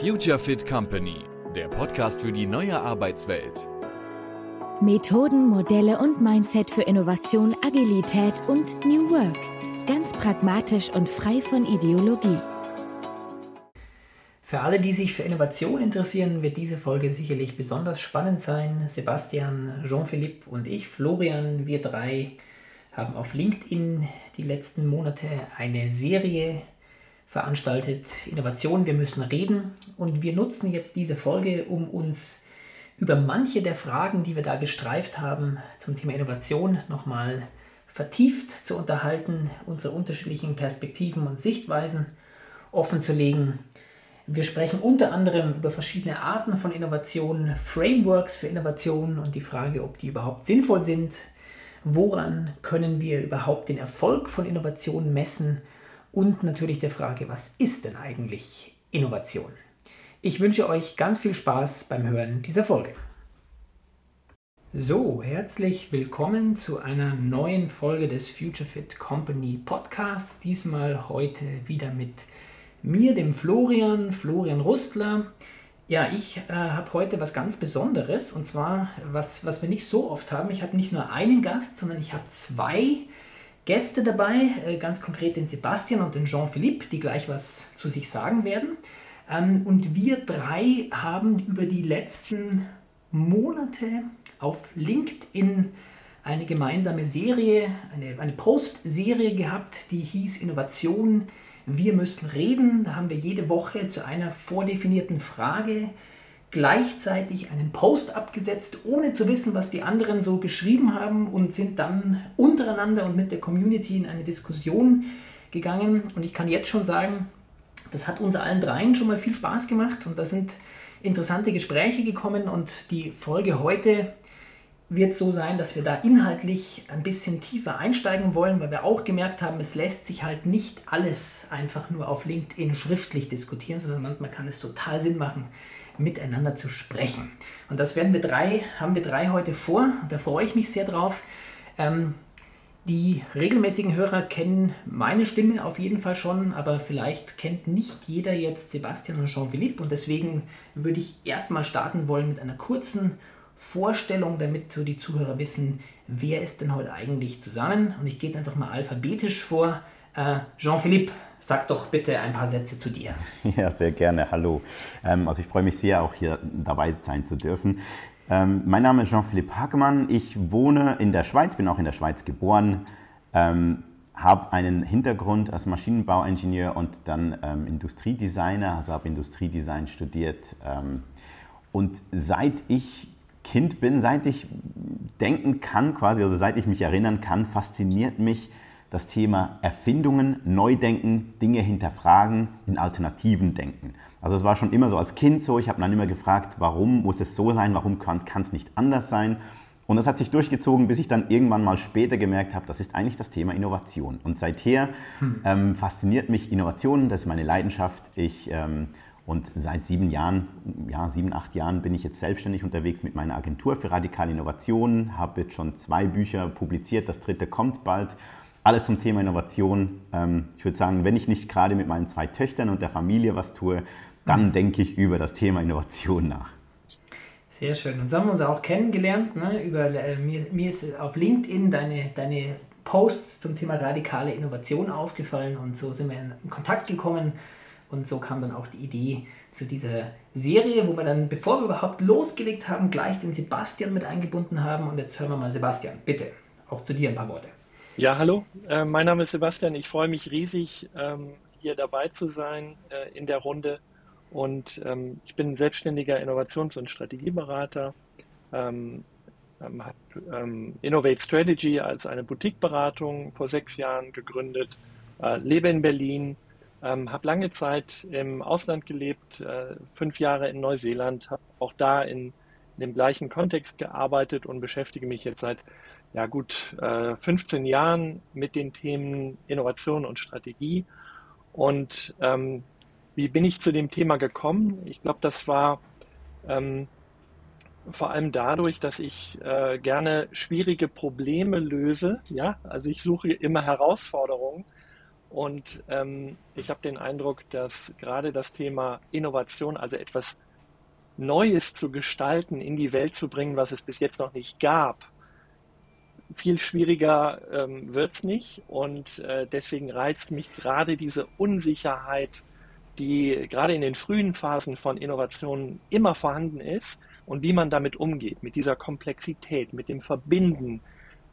Future Fit Company, der Podcast für die neue Arbeitswelt. Methoden, Modelle und Mindset für Innovation, Agilität und New Work. Ganz pragmatisch und frei von Ideologie. Für alle, die sich für Innovation interessieren, wird diese Folge sicherlich besonders spannend sein. Sebastian, Jean-Philippe und ich, Florian, wir drei haben auf LinkedIn die letzten Monate eine Serie veranstaltet, Innovation, wir müssen reden. Und wir nutzen jetzt diese Folge, um uns über manche der Fragen, die wir da gestreift haben, zum Thema Innovation nochmal vertieft zu unterhalten, unsere unterschiedlichen Perspektiven und Sichtweisen offen zu legen. Wir sprechen unter anderem über verschiedene Arten von Innovationen, Frameworks für Innovationen und die Frage, ob die überhaupt sinnvoll sind. Woran können wir überhaupt den Erfolg von Innovationen messen und natürlich der Frage, was ist denn eigentlich Innovation? Ich wünsche euch ganz viel Spaß beim Hören dieser Folge. So, herzlich willkommen zu einer neuen Folge des Future Fit Company Podcasts. Diesmal heute wieder mit mir, dem Florian, Florian Rustler. Ja, ich äh, habe heute was ganz Besonderes und zwar was, was wir nicht so oft haben. Ich habe nicht nur einen Gast, sondern ich habe zwei Gäste dabei, äh, ganz konkret den Sebastian und den Jean-Philippe, die gleich was zu sich sagen werden. Ähm, und wir drei haben über die letzten Monate auf LinkedIn eine gemeinsame Serie, eine, eine Post-Serie gehabt, die hieß Innovation, wir müssen reden. Da haben wir jede Woche zu einer vordefinierten Frage gleichzeitig einen Post abgesetzt, ohne zu wissen, was die anderen so geschrieben haben und sind dann untereinander und mit der Community in eine Diskussion gegangen. Und ich kann jetzt schon sagen, das hat uns allen dreien schon mal viel Spaß gemacht und da sind interessante Gespräche gekommen und die Folge heute wird so sein, dass wir da inhaltlich ein bisschen tiefer einsteigen wollen, weil wir auch gemerkt haben, es lässt sich halt nicht alles einfach nur auf LinkedIn schriftlich diskutieren, sondern manchmal kann es total Sinn machen, miteinander zu sprechen. Und das werden wir drei, haben wir drei heute vor. Und da freue ich mich sehr drauf. Ähm, die regelmäßigen Hörer kennen meine Stimme auf jeden Fall schon, aber vielleicht kennt nicht jeder jetzt Sebastian und Jean-Philippe. Und deswegen würde ich erstmal starten wollen mit einer kurzen Vorstellung, damit so die Zuhörer wissen, wer ist denn heute eigentlich zusammen. Und ich gehe jetzt einfach mal alphabetisch vor. Äh, Jean-Philippe, sag doch bitte ein paar Sätze zu dir. Ja, sehr gerne. Hallo. Ähm, also ich freue mich sehr, auch hier dabei sein zu dürfen. Ähm, mein Name ist Jean-Philippe Hagemann. Ich wohne in der Schweiz, bin auch in der Schweiz geboren, ähm, habe einen Hintergrund als Maschinenbauingenieur und dann Industriedesigner, also habe Industriedesign studiert. Und seit ich Kind bin, seit ich denken kann, quasi, also seit ich mich erinnern kann, fasziniert mich das Thema Erfindungen, Neudenken, Dinge hinterfragen, in Alternativen denken. Also es war schon immer so als Kind so, ich habe dann immer gefragt, warum muss es so sein, warum kann es nicht anders sein? Und das hat sich durchgezogen, bis ich dann irgendwann mal später gemerkt habe, das ist eigentlich das Thema Innovation. Und seither hm. ähm, fasziniert mich Innovation, das ist meine Leidenschaft. Ich, ähm, und seit sieben Jahren, ja, sieben, acht Jahren bin ich jetzt selbstständig unterwegs mit meiner Agentur für radikale Innovationen, habe jetzt schon zwei Bücher publiziert, das dritte kommt bald alles zum Thema Innovation. Ähm, ich würde sagen, wenn ich nicht gerade mit meinen zwei Töchtern und der Familie was tue, dann mhm. denke ich über das Thema Innovation nach. Sehr schön. Und so haben wir uns auch kennengelernt. Ne? Über, äh, mir, mir ist auf LinkedIn deine, deine Posts zum Thema radikale Innovation aufgefallen und so sind wir in Kontakt gekommen. Und so kam dann auch die Idee zu dieser Serie, wo wir dann, bevor wir überhaupt losgelegt haben, gleich den Sebastian mit eingebunden haben. Und jetzt hören wir mal Sebastian, bitte, auch zu dir ein paar Worte. Ja, hallo, äh, mein Name ist Sebastian. Ich freue mich riesig, ähm, hier dabei zu sein äh, in der Runde. Und ähm, ich bin selbstständiger Innovations- und Strategieberater, ähm, ähm habe ähm, Innovate Strategy als eine Boutique-Beratung vor sechs Jahren gegründet, äh, lebe in Berlin, ähm, habe lange Zeit im Ausland gelebt, äh, fünf Jahre in Neuseeland, habe auch da in, in dem gleichen Kontext gearbeitet und beschäftige mich jetzt seit ja gut äh, 15 Jahren mit den Themen Innovation und Strategie. Und ähm, wie bin ich zu dem Thema gekommen? Ich glaube, das war ähm, vor allem dadurch, dass ich äh, gerne schwierige Probleme löse. Ja, also ich suche immer Herausforderungen Und ähm, ich habe den Eindruck, dass gerade das Thema Innovation, also etwas Neues zu gestalten, in die Welt zu bringen, was es bis jetzt noch nicht gab, viel schwieriger ähm, wird es nicht. Und äh, deswegen reizt mich gerade diese Unsicherheit, die gerade in den frühen Phasen von Innovationen immer vorhanden ist und wie man damit umgeht, mit dieser Komplexität, mit dem Verbinden,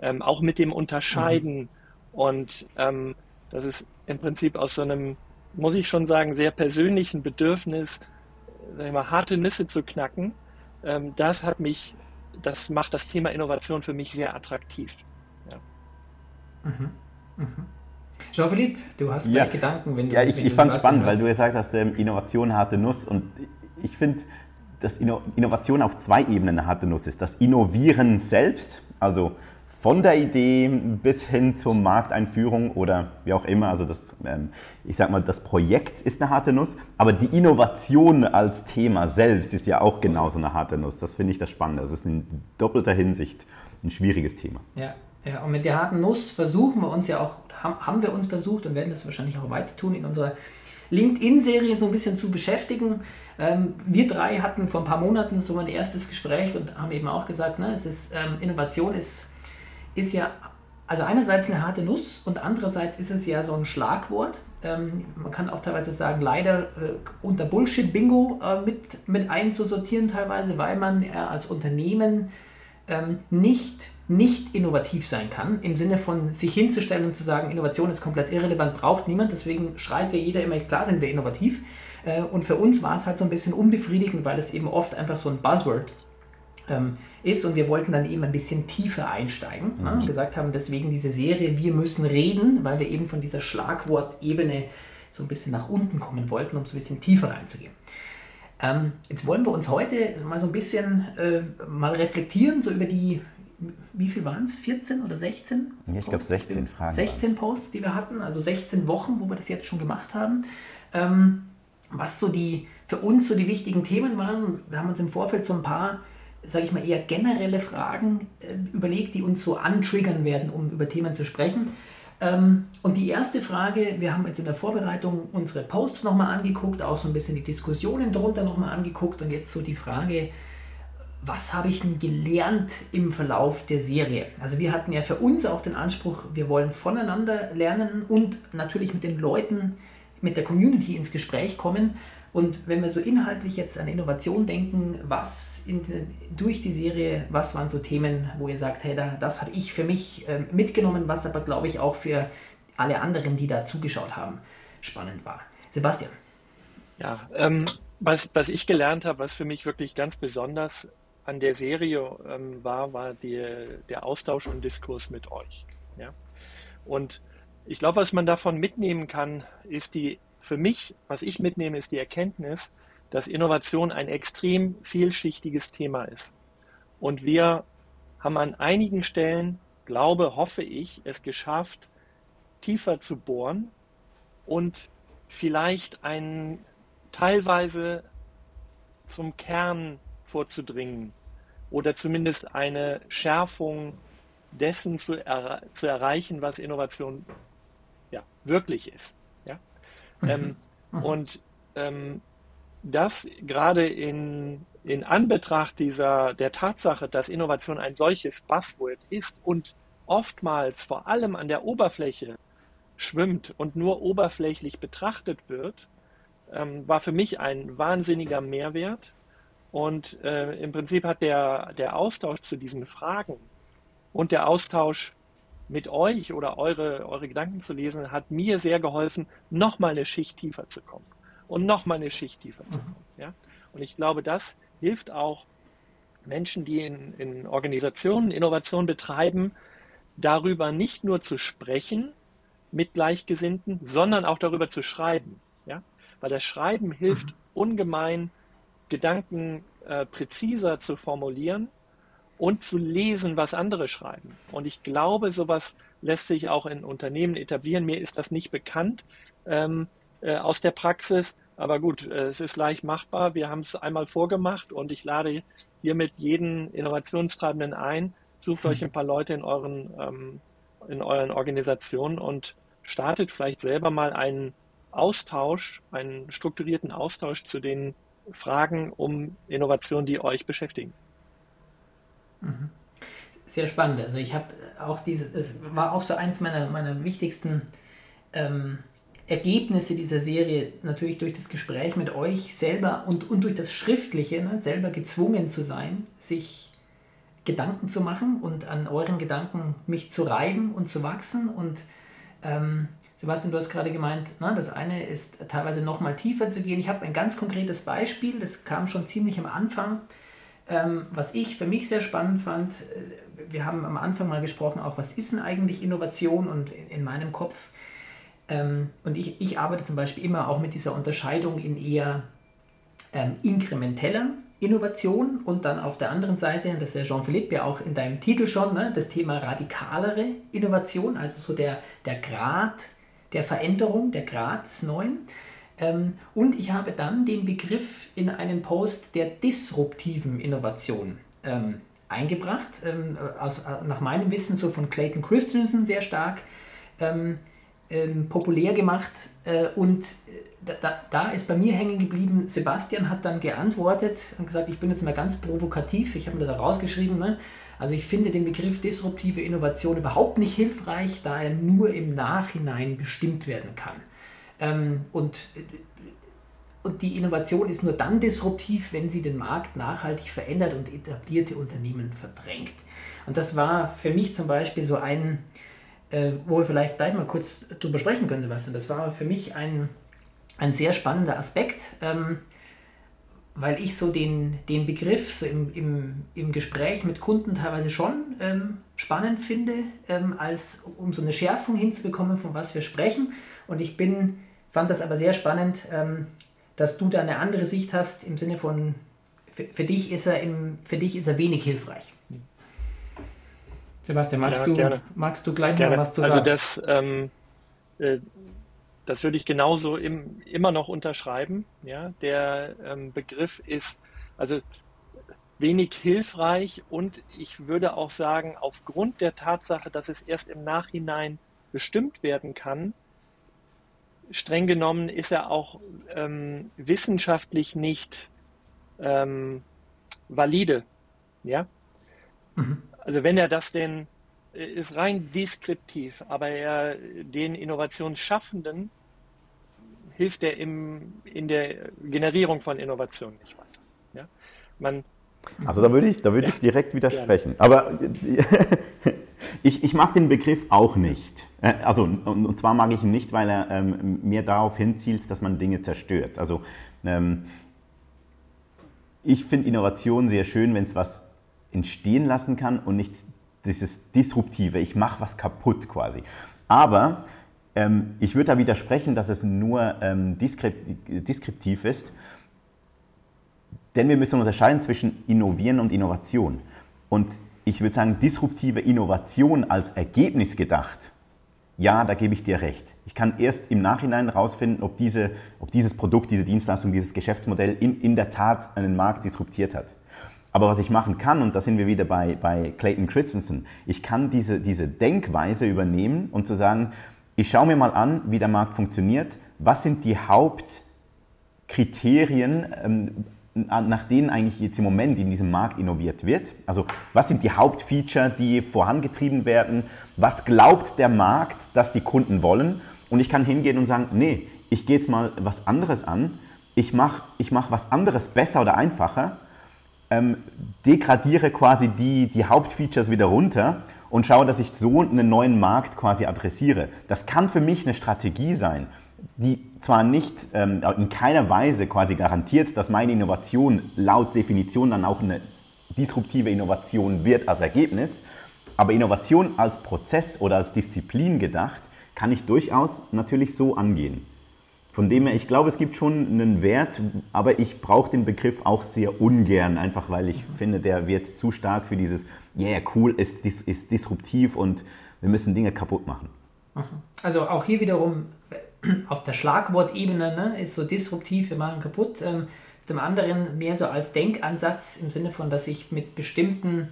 ähm, auch mit dem Unterscheiden. Mhm. Und ähm, das ist im Prinzip aus so einem, muss ich schon sagen, sehr persönlichen Bedürfnis, sag ich mal, harte Nüsse zu knacken. Ähm, das hat mich das macht das Thema Innovation für mich sehr attraktiv. Ja. Mhm. Mhm. Jean-Philippe, du hast ja. gleich Gedanken, wenn du. Ja, ich, ich fand es spannend, weil du gesagt hast, ähm, Innovation harte Nuss und ich finde, dass Innovation auf zwei Ebenen eine harte Nuss ist. Das Innovieren selbst, also von der Idee bis hin zur Markteinführung oder wie auch immer. Also das, ähm, ich sag mal, das Projekt ist eine harte Nuss, aber die Innovation als Thema selbst ist ja auch genauso eine harte Nuss. Das finde ich das Spannende. Das ist in doppelter Hinsicht ein schwieriges Thema. Ja, ja, und mit der harten Nuss versuchen wir uns ja auch, haben wir uns versucht und werden das wahrscheinlich auch weiter tun, in unserer LinkedIn-Serie so ein bisschen zu beschäftigen. Ähm, wir drei hatten vor ein paar Monaten so ein erstes Gespräch und haben eben auch gesagt, ne, es ist, ähm, Innovation ist ist ja also einerseits eine harte Nuss und andererseits ist es ja so ein Schlagwort. Ähm, man kann auch teilweise sagen, leider äh, unter Bullshit-Bingo äh, mit, mit einzusortieren teilweise, weil man äh, als Unternehmen ähm, nicht, nicht innovativ sein kann, im Sinne von sich hinzustellen und zu sagen, Innovation ist komplett irrelevant, braucht niemand, deswegen schreit ja jeder immer, klar sind wir innovativ. Äh, und für uns war es halt so ein bisschen unbefriedigend, weil es eben oft einfach so ein Buzzword ähm, ist und wir wollten dann eben ein bisschen tiefer einsteigen. Ne? Mhm. Ne? Gesagt haben, deswegen diese Serie, wir müssen reden, weil wir eben von dieser Schlagwortebene so ein bisschen nach unten kommen wollten, um so ein bisschen tiefer reinzugehen. Ähm, jetzt wollen wir uns heute mal so ein bisschen äh, mal reflektieren, so über die, wie viel waren es? 14 oder 16? Ich glaube 16 Fragen. 16 Posts, die wir hatten, also 16 Wochen, wo wir das jetzt schon gemacht haben. Ähm, was so die, für uns so die wichtigen Themen waren. Wir haben uns im Vorfeld so ein paar sage ich mal, eher generelle Fragen äh, überlegt, die uns so antriggern werden, um über Themen zu sprechen. Ähm, und die erste Frage, wir haben jetzt in der Vorbereitung unsere Posts nochmal angeguckt, auch so ein bisschen die Diskussionen drunter nochmal angeguckt und jetzt so die Frage, was habe ich denn gelernt im Verlauf der Serie? Also wir hatten ja für uns auch den Anspruch, wir wollen voneinander lernen und natürlich mit den Leuten, mit der Community ins Gespräch kommen. Und wenn wir so inhaltlich jetzt an Innovation denken, was in, durch die Serie, was waren so Themen, wo ihr sagt, hey, da, das habe ich für mich äh, mitgenommen, was aber, glaube ich, auch für alle anderen, die da zugeschaut haben, spannend war. Sebastian. Ja, ähm, was, was ich gelernt habe, was für mich wirklich ganz besonders an der Serie ähm, war, war die, der Austausch und Diskurs mit euch. Ja? Und ich glaube, was man davon mitnehmen kann, ist die für mich, was ich mitnehme, ist die Erkenntnis, dass Innovation ein extrem vielschichtiges Thema ist. Und wir haben an einigen Stellen, glaube, hoffe ich, es geschafft, tiefer zu bohren und vielleicht einen teilweise zum Kern vorzudringen oder zumindest eine Schärfung dessen zu, er zu erreichen, was Innovation ja, wirklich ist. Mhm. Ähm, mhm. Und ähm, das gerade in, in Anbetracht dieser, der Tatsache, dass Innovation ein solches Buzzword ist und oftmals vor allem an der Oberfläche schwimmt und nur oberflächlich betrachtet wird, ähm, war für mich ein wahnsinniger Mehrwert. Und äh, im Prinzip hat der, der Austausch zu diesen Fragen und der Austausch mit euch oder eure, eure Gedanken zu lesen, hat mir sehr geholfen, nochmal eine Schicht tiefer zu kommen. Und nochmal eine Schicht tiefer zu kommen. Ja? Und ich glaube, das hilft auch Menschen, die in, in Organisationen Innovation betreiben, darüber nicht nur zu sprechen mit Gleichgesinnten, sondern auch darüber zu schreiben. Ja? Weil das Schreiben hilft mhm. ungemein, Gedanken äh, präziser zu formulieren und zu lesen, was andere schreiben. Und ich glaube, sowas lässt sich auch in Unternehmen etablieren. Mir ist das nicht bekannt ähm, äh, aus der Praxis, aber gut, äh, es ist leicht machbar. Wir haben es einmal vorgemacht und ich lade hiermit jeden Innovationstreibenden ein. Sucht euch ein paar Leute in euren, ähm, in euren Organisationen und startet vielleicht selber mal einen Austausch, einen strukturierten Austausch zu den Fragen um Innovation, die euch beschäftigen. Sehr spannend. Also ich habe auch dieses, es war auch so eins meiner, meiner wichtigsten ähm, Ergebnisse dieser Serie, natürlich durch das Gespräch mit euch selber und, und durch das Schriftliche, ne, selber gezwungen zu sein, sich Gedanken zu machen und an euren Gedanken mich zu reiben und zu wachsen. Und ähm, Sebastian, du hast gerade gemeint, na, das eine ist teilweise noch mal tiefer zu gehen. Ich habe ein ganz konkretes Beispiel, das kam schon ziemlich am Anfang, ähm, was ich für mich sehr spannend fand. Äh, wir haben am Anfang mal gesprochen, auch was ist denn eigentlich Innovation und in, in meinem Kopf. Ähm, und ich, ich arbeite zum Beispiel immer auch mit dieser Unterscheidung in eher ähm, inkrementeller Innovation und dann auf der anderen Seite, das ist ja Jean-Philippe ja auch in deinem Titel schon, ne, das Thema radikalere Innovation, also so der, der Grad der Veränderung, der Grad des Neuen. Ähm, und ich habe dann den Begriff in einen Post der disruptiven Innovation ähm, eingebracht, ähm, aus, äh, nach meinem Wissen so von Clayton Christensen sehr stark ähm, ähm, populär gemacht äh, und äh, da, da, ist bei mir hängen geblieben, Sebastian hat dann geantwortet und gesagt, ich bin jetzt mal ganz provokativ, ich habe mir das auch rausgeschrieben, ne? also ich finde den Begriff disruptive Innovation überhaupt nicht hilfreich, da er nur im Nachhinein bestimmt werden kann. Ähm, und, und die Innovation ist nur dann disruptiv, wenn sie den Markt nachhaltig verändert und etablierte Unternehmen verdrängt. Und das war für mich zum Beispiel so ein, äh, wo wir vielleicht gleich mal kurz drüber sprechen können, Sebastian. Das war für mich ein, ein sehr spannender Aspekt, ähm, weil ich so den, den Begriff so im, im, im Gespräch mit Kunden teilweise schon ähm, spannend finde, ähm, als um so eine Schärfung hinzubekommen, von was wir sprechen. Und ich bin, fand das aber sehr spannend, ähm, dass du da eine andere Sicht hast im Sinne von, für, für, dich, ist er im, für dich ist er wenig hilfreich. Sebastian, magst, ja, du, gerne. magst du gleich gerne. mal was zu also sagen? Also das, ähm, äh, das würde ich genauso im, immer noch unterschreiben. Ja? Der ähm, Begriff ist also wenig hilfreich und ich würde auch sagen, aufgrund der Tatsache, dass es erst im Nachhinein bestimmt werden kann, streng genommen ist er auch ähm, wissenschaftlich nicht ähm, valide. Ja? Mhm. Also wenn er das denn äh, ist rein deskriptiv, aber er den Innovationsschaffenden hilft er im, in der Generierung von Innovationen nicht weiter. Ja? Man, also da würde ich, da würde ja, ich direkt widersprechen. Gerne. Aber ich, ich mag den Begriff auch nicht. Äh, also, und zwar mag ich ihn nicht, weil er ähm, mehr darauf hinzielt, dass man Dinge zerstört. Also ähm, ich finde Innovation sehr schön, wenn es was entstehen lassen kann und nicht dieses Disruptive, ich mache was kaputt quasi. Aber ähm, ich würde da widersprechen, dass es nur ähm, deskriptiv ist, denn wir müssen unterscheiden zwischen Innovieren und Innovation. Und ich würde sagen, disruptive Innovation als Ergebnis gedacht, ja, da gebe ich dir recht. Ich kann erst im Nachhinein herausfinden, ob, diese, ob dieses Produkt, diese Dienstleistung, dieses Geschäftsmodell in, in der Tat einen Markt disruptiert hat. Aber was ich machen kann, und da sind wir wieder bei, bei Clayton Christensen, ich kann diese, diese Denkweise übernehmen und zu sagen, ich schaue mir mal an, wie der Markt funktioniert, was sind die Hauptkriterien, ähm, nach denen eigentlich jetzt im Moment in diesem Markt innoviert wird. Also was sind die Hauptfeature, die vorangetrieben werden? Was glaubt der Markt, dass die Kunden wollen? Und ich kann hingehen und sagen, nee, ich gehe jetzt mal was anderes an. Ich mache ich mach was anderes besser oder einfacher ähm, degradiere quasi die, die Hauptfeatures wieder runter und schaue, dass ich so einen neuen Markt quasi adressiere. Das kann für mich eine Strategie sein, die zwar nicht ähm, in keiner Weise quasi garantiert, dass meine Innovation laut Definition dann auch eine disruptive Innovation wird als Ergebnis, aber Innovation als Prozess oder als Disziplin gedacht, kann ich durchaus natürlich so angehen. Von dem her, ich glaube, es gibt schon einen Wert, aber ich brauche den Begriff auch sehr ungern, einfach weil ich mhm. finde, der wird zu stark für dieses, yeah, cool, ist, ist disruptiv und wir müssen Dinge kaputt machen. Mhm. Also auch hier wiederum auf der Schlagwortebene ne, ist so disruptiv, wir machen kaputt. Ähm, auf dem anderen mehr so als Denkansatz im Sinne von, dass ich mit bestimmten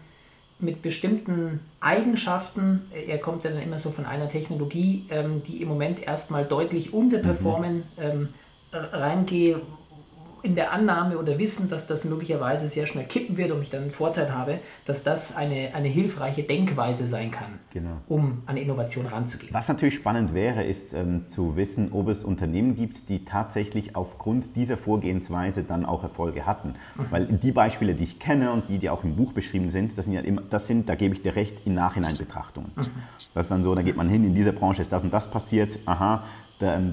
mit bestimmten Eigenschaften, er kommt dann immer so von einer Technologie, ähm, die im Moment erstmal deutlich unterperformen, mhm. ähm, reingehe, in der Annahme oder Wissen, dass das möglicherweise sehr schnell kippen wird und ich dann einen Vorteil habe, dass das eine, eine hilfreiche Denkweise sein kann, genau. um an Innovation ranzugehen. Was natürlich spannend wäre, ist ähm, zu wissen, ob es Unternehmen gibt, die tatsächlich aufgrund dieser Vorgehensweise dann auch Erfolge hatten. Mhm. Weil die Beispiele, die ich kenne und die, die auch im Buch beschrieben sind, das sind ja immer, das sind, da gebe ich dir recht, in Nachhinein Betrachtungen. Mhm. Das ist dann so, da geht man hin, in dieser Branche ist das und das passiert, aha,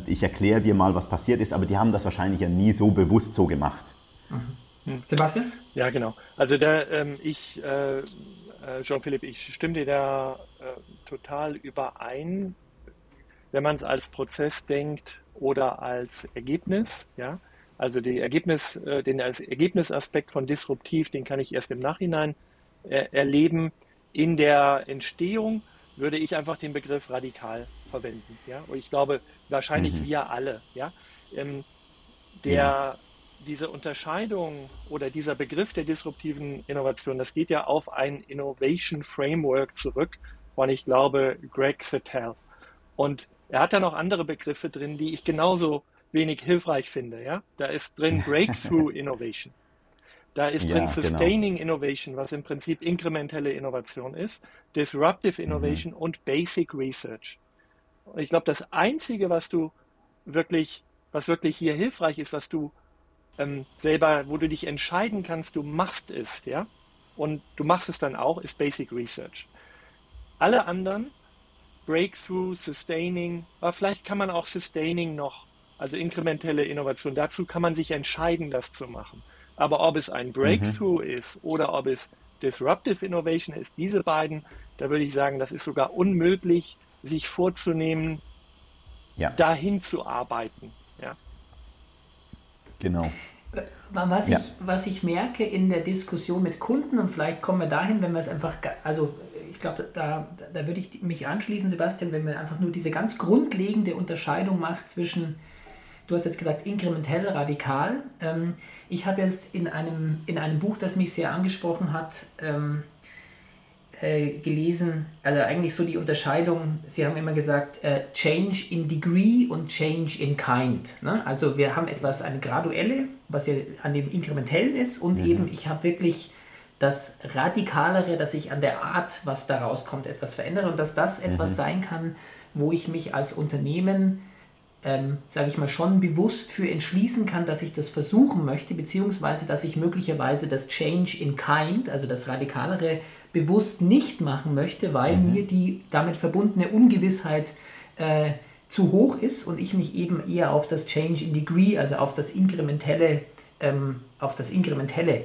ich erkläre dir mal, was passiert ist, aber die haben das wahrscheinlich ja nie so bewusst so gemacht. Mhm. Sebastian? Ja, genau. Also da, ähm, ich, äh, äh Jean-Philippe, ich stimme dir da äh, total überein, wenn man es als Prozess denkt oder als Ergebnis, ja. Also die Ergebnis, äh, den als Ergebnisaspekt von disruptiv, den kann ich erst im Nachhinein äh, erleben. In der Entstehung würde ich einfach den Begriff radikal verwenden. Ja? Und ich glaube, wahrscheinlich mhm. wir alle. Ja? Ähm, der, ja. Diese Unterscheidung oder dieser Begriff der disruptiven Innovation, das geht ja auf ein Innovation Framework zurück von, ich glaube, Greg Settel. Und er hat da noch andere Begriffe drin, die ich genauso wenig hilfreich finde. Ja? Da ist drin Breakthrough Innovation. Da ist ja, drin genau. Sustaining genau. Innovation, was im Prinzip inkrementelle Innovation ist, Disruptive Innovation mhm. und Basic Research. Und ich glaube, das Einzige, was du wirklich, was wirklich hier hilfreich ist, was du ähm, selber, wo du dich entscheiden kannst, du machst es, ja, und du machst es dann auch, ist Basic Research. Alle anderen, Breakthrough, Sustaining, aber vielleicht kann man auch Sustaining noch, also inkrementelle Innovation, dazu kann man sich entscheiden, das zu machen. Aber ob es ein. Breakthrough mhm. ist oder ob es Disruptive Innovation ist, diese beiden, da würde ich sagen, das ist sogar unmöglich, sich vorzunehmen, ja. dahin zu arbeiten. Ja. Genau. Was, ja. ich, was ich merke in der Diskussion mit Kunden, und vielleicht kommen wir dahin, wenn wir es einfach, also ich glaube, da, da würde ich mich anschließen, Sebastian, wenn man einfach nur diese ganz grundlegende Unterscheidung macht zwischen, du hast jetzt gesagt, inkrementell, radikal. Ähm, ich habe jetzt in einem, in einem Buch, das mich sehr angesprochen hat, ähm, äh, gelesen, also eigentlich so die Unterscheidung, Sie haben immer gesagt, äh, Change in Degree und Change in Kind. Ne? Also wir haben etwas, eine graduelle, was ja an dem Inkrementellen ist und mhm. eben ich habe wirklich das Radikalere, dass ich an der Art, was da rauskommt, etwas verändere und dass das mhm. etwas sein kann, wo ich mich als Unternehmen ähm, sage ich mal, schon bewusst für entschließen kann, dass ich das versuchen möchte, beziehungsweise dass ich möglicherweise das Change in Kind, also das Radikalere, bewusst nicht machen möchte, weil mhm. mir die damit verbundene Ungewissheit äh, zu hoch ist und ich mich eben eher auf das Change in Degree, also auf das Inkrementelle, ähm, auf das Inkrementelle,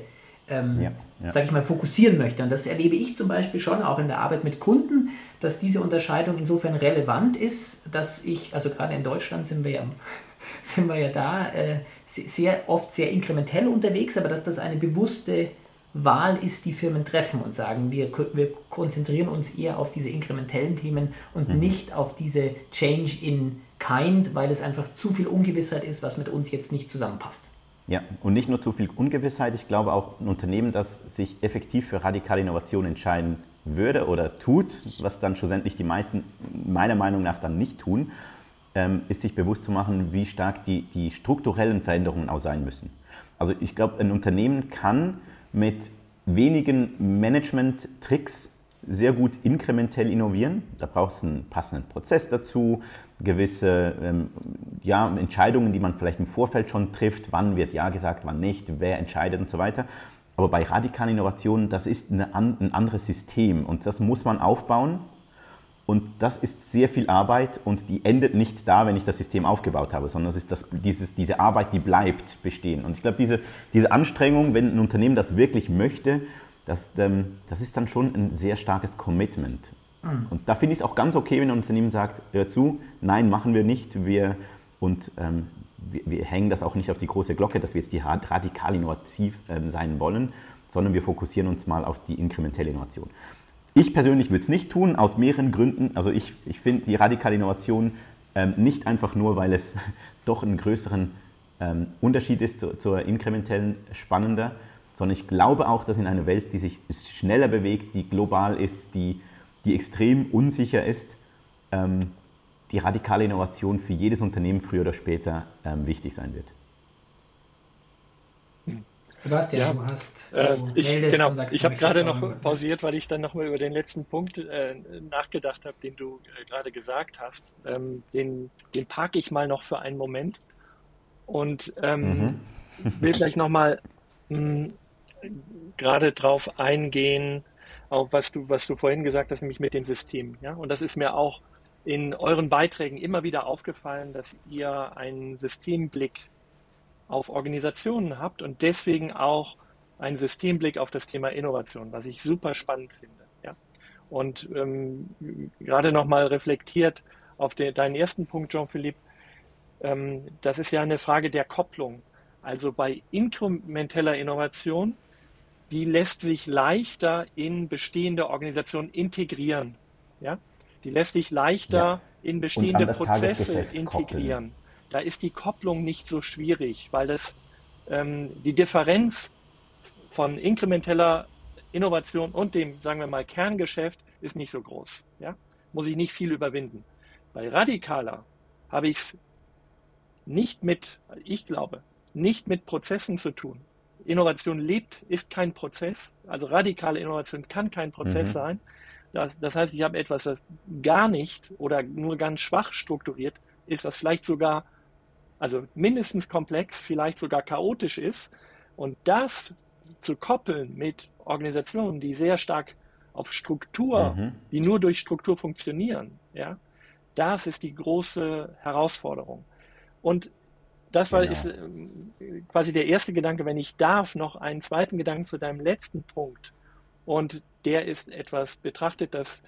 ähm, ja, ja. sage ich mal, fokussieren möchte. Und das erlebe ich zum Beispiel schon auch in der Arbeit mit Kunden, dass diese Unterscheidung insofern relevant ist, dass ich, also gerade in Deutschland sind wir ja, sind wir ja da äh, sehr oft sehr inkrementell unterwegs, aber dass das eine bewusste Wahl ist, die Firmen treffen und sagen, wir, wir konzentrieren uns eher auf diese inkrementellen Themen und mhm. nicht auf diese Change in Kind, weil es einfach zu viel Ungewissheit ist, was mit uns jetzt nicht zusammenpasst. Ja, und nicht nur zu viel Ungewissheit, ich glaube auch ein Unternehmen, das sich effektiv für radikale Innovation entscheiden würde oder tut, was dann schlussendlich die meisten meiner Meinung nach dann nicht tun, ähm, ist sich bewusst zu machen, wie stark die, die strukturellen Veränderungen auch sein müssen. Also ich glaube, ein Unternehmen kann mit wenigen Management-Tricks sehr gut inkrementell innovieren. Da braucht es einen passenden Prozess dazu, gewisse ähm, ja, Entscheidungen, die man vielleicht im Vorfeld schon trifft, wann wird Ja gesagt, wann nicht, wer entscheidet und so weiter. Aber bei radikalen Innovationen, das ist eine, ein anderes System und das muss man aufbauen und das ist sehr viel Arbeit und die endet nicht da, wenn ich das System aufgebaut habe, sondern es ist das, dieses, diese Arbeit, die bleibt bestehen. Und ich glaube, diese, diese Anstrengung, wenn ein Unternehmen das wirklich möchte, das, ähm, das ist dann schon ein sehr starkes Commitment. Mhm. Und da finde ich es auch ganz okay, wenn ein Unternehmen sagt, hör zu, nein, machen wir nicht. Wir, und ähm, wir, wir, hängen das auch nicht auf die große Glocke, dass wir jetzt die radikal innovativ ähm, sein wollen, sondern wir fokussieren uns mal auf die inkrementelle Innovation. Ich persönlich würde es nicht tun, aus mehreren Gründen. Also ich, ich finde die radikale Innovation ähm, nicht einfach nur, weil es doch einen größeren ähm, Unterschied ist zu, zur inkrementellen spannender. sondern ich glaube auch, dass in einer Welt, die sich schneller bewegt, die global ist, die, die extrem unsicher ist, ähm, die radikale Innovation für jedes Unternehmen früher oder später ähm, wichtig sein wird. Sebastian, ja, du hast. Du äh, ich, genau, ich habe gerade noch pausiert, weil ich dann nochmal über den letzten Punkt äh, nachgedacht habe, den du äh, gerade gesagt hast. Ähm, den, den parke ich mal noch für einen Moment und ähm, mhm. will gleich nochmal hm, gerade drauf eingehen, auf was du, was du vorhin gesagt hast, nämlich mit den Systemen. Ja? Und das ist mir auch in euren Beiträgen immer wieder aufgefallen, dass ihr einen Systemblick auf Organisationen habt und deswegen auch einen Systemblick auf das Thema Innovation, was ich super spannend finde. Ja? Und ähm, gerade nochmal reflektiert auf den, deinen ersten Punkt, Jean-Philippe, ähm, das ist ja eine Frage der Kopplung. Also bei inkrementeller Innovation, die lässt sich leichter in bestehende Organisationen integrieren. Ja? Die lässt sich leichter ja. in bestehende Prozesse integrieren. Koppeln da ist die Kopplung nicht so schwierig, weil das ähm, die Differenz von inkrementeller Innovation und dem, sagen wir mal, Kerngeschäft ist nicht so groß. Ja? Muss ich nicht viel überwinden. Bei radikaler habe ich es nicht mit, ich glaube, nicht mit Prozessen zu tun. Innovation lebt, ist kein Prozess. Also radikale Innovation kann kein Prozess mhm. sein. Das, das heißt, ich habe etwas, das gar nicht oder nur ganz schwach strukturiert ist, was vielleicht sogar also mindestens komplex, vielleicht sogar chaotisch ist. Und das zu koppeln mit Organisationen, die sehr stark auf Struktur, mhm. die nur durch Struktur funktionieren, ja, das ist die große Herausforderung. Und das war genau. ist äh, quasi der erste Gedanke, wenn ich darf, noch einen zweiten Gedanken zu deinem letzten Punkt. Und der ist etwas betrachtet, dass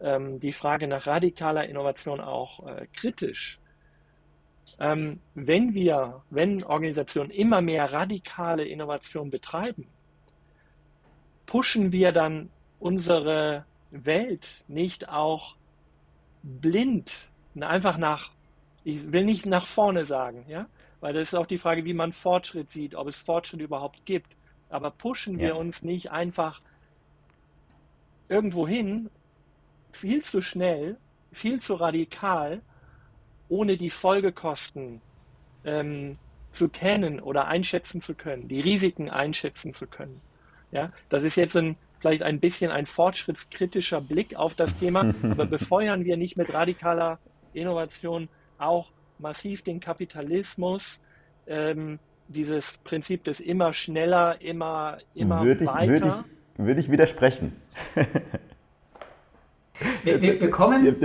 ähm, die Frage nach radikaler Innovation auch äh, kritisch ähm, wenn wir, wenn Organisationen immer mehr radikale Innovation betreiben, pushen wir dann unsere Welt nicht auch blind, einfach nach, ich will nicht nach vorne sagen, ja, weil das ist auch die Frage, wie man Fortschritt sieht, ob es Fortschritt überhaupt gibt. Aber pushen wir uns nicht einfach irgendwo hin, viel zu schnell, viel zu radikal ohne die Folgekosten ähm, zu kennen oder einschätzen zu können, die Risiken einschätzen zu können. Ja, das ist jetzt ein, vielleicht ein bisschen ein fortschrittskritischer Blick auf das Thema, aber befeuern wir nicht mit radikaler Innovation auch massiv den Kapitalismus, ähm, dieses Prinzip des immer schneller, immer, immer würde ich, weiter? Würde ich, würde ich widersprechen. Wir, wir bekommen.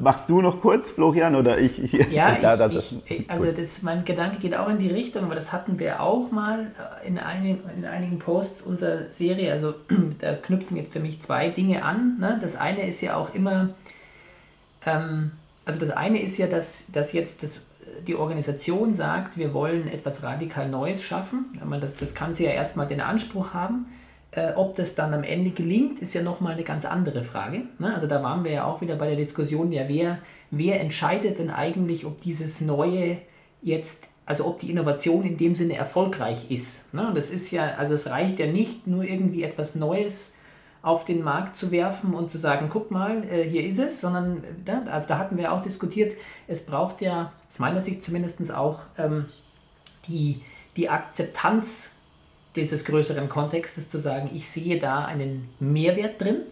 Machst du noch kurz, Florian, oder ich? ich ja, da, da, ich, ich, also das, mein Gedanke geht auch in die Richtung, aber das hatten wir auch mal äh, in, einigen, in einigen Posts unserer Serie. Also da knüpfen jetzt für mich zwei Dinge an. Ne? Das eine ist ja auch immer, ähm, also das eine ist ja, dass, dass jetzt das, die Organisation sagt, wir wollen etwas radikal Neues schaffen. Das, das kann sie ja erstmal den Anspruch haben. Äh, ob das dann am Ende gelingt, ist ja nochmal eine ganz andere Frage. Ne? Also da waren wir ja auch wieder bei der Diskussion, ja, wer, wer entscheidet denn eigentlich, ob dieses Neue jetzt, also ob die Innovation in dem Sinne erfolgreich ist. Ne? Und das ist ja, also es reicht ja nicht nur irgendwie etwas Neues auf den Markt zu werfen und zu sagen, guck mal, äh, hier ist es, sondern, ne? also da hatten wir auch diskutiert, es braucht ja aus meiner Sicht zumindest auch ähm, die, die Akzeptanz dieses größeren Kontextes zu sagen, ich sehe da einen Mehrwert drin.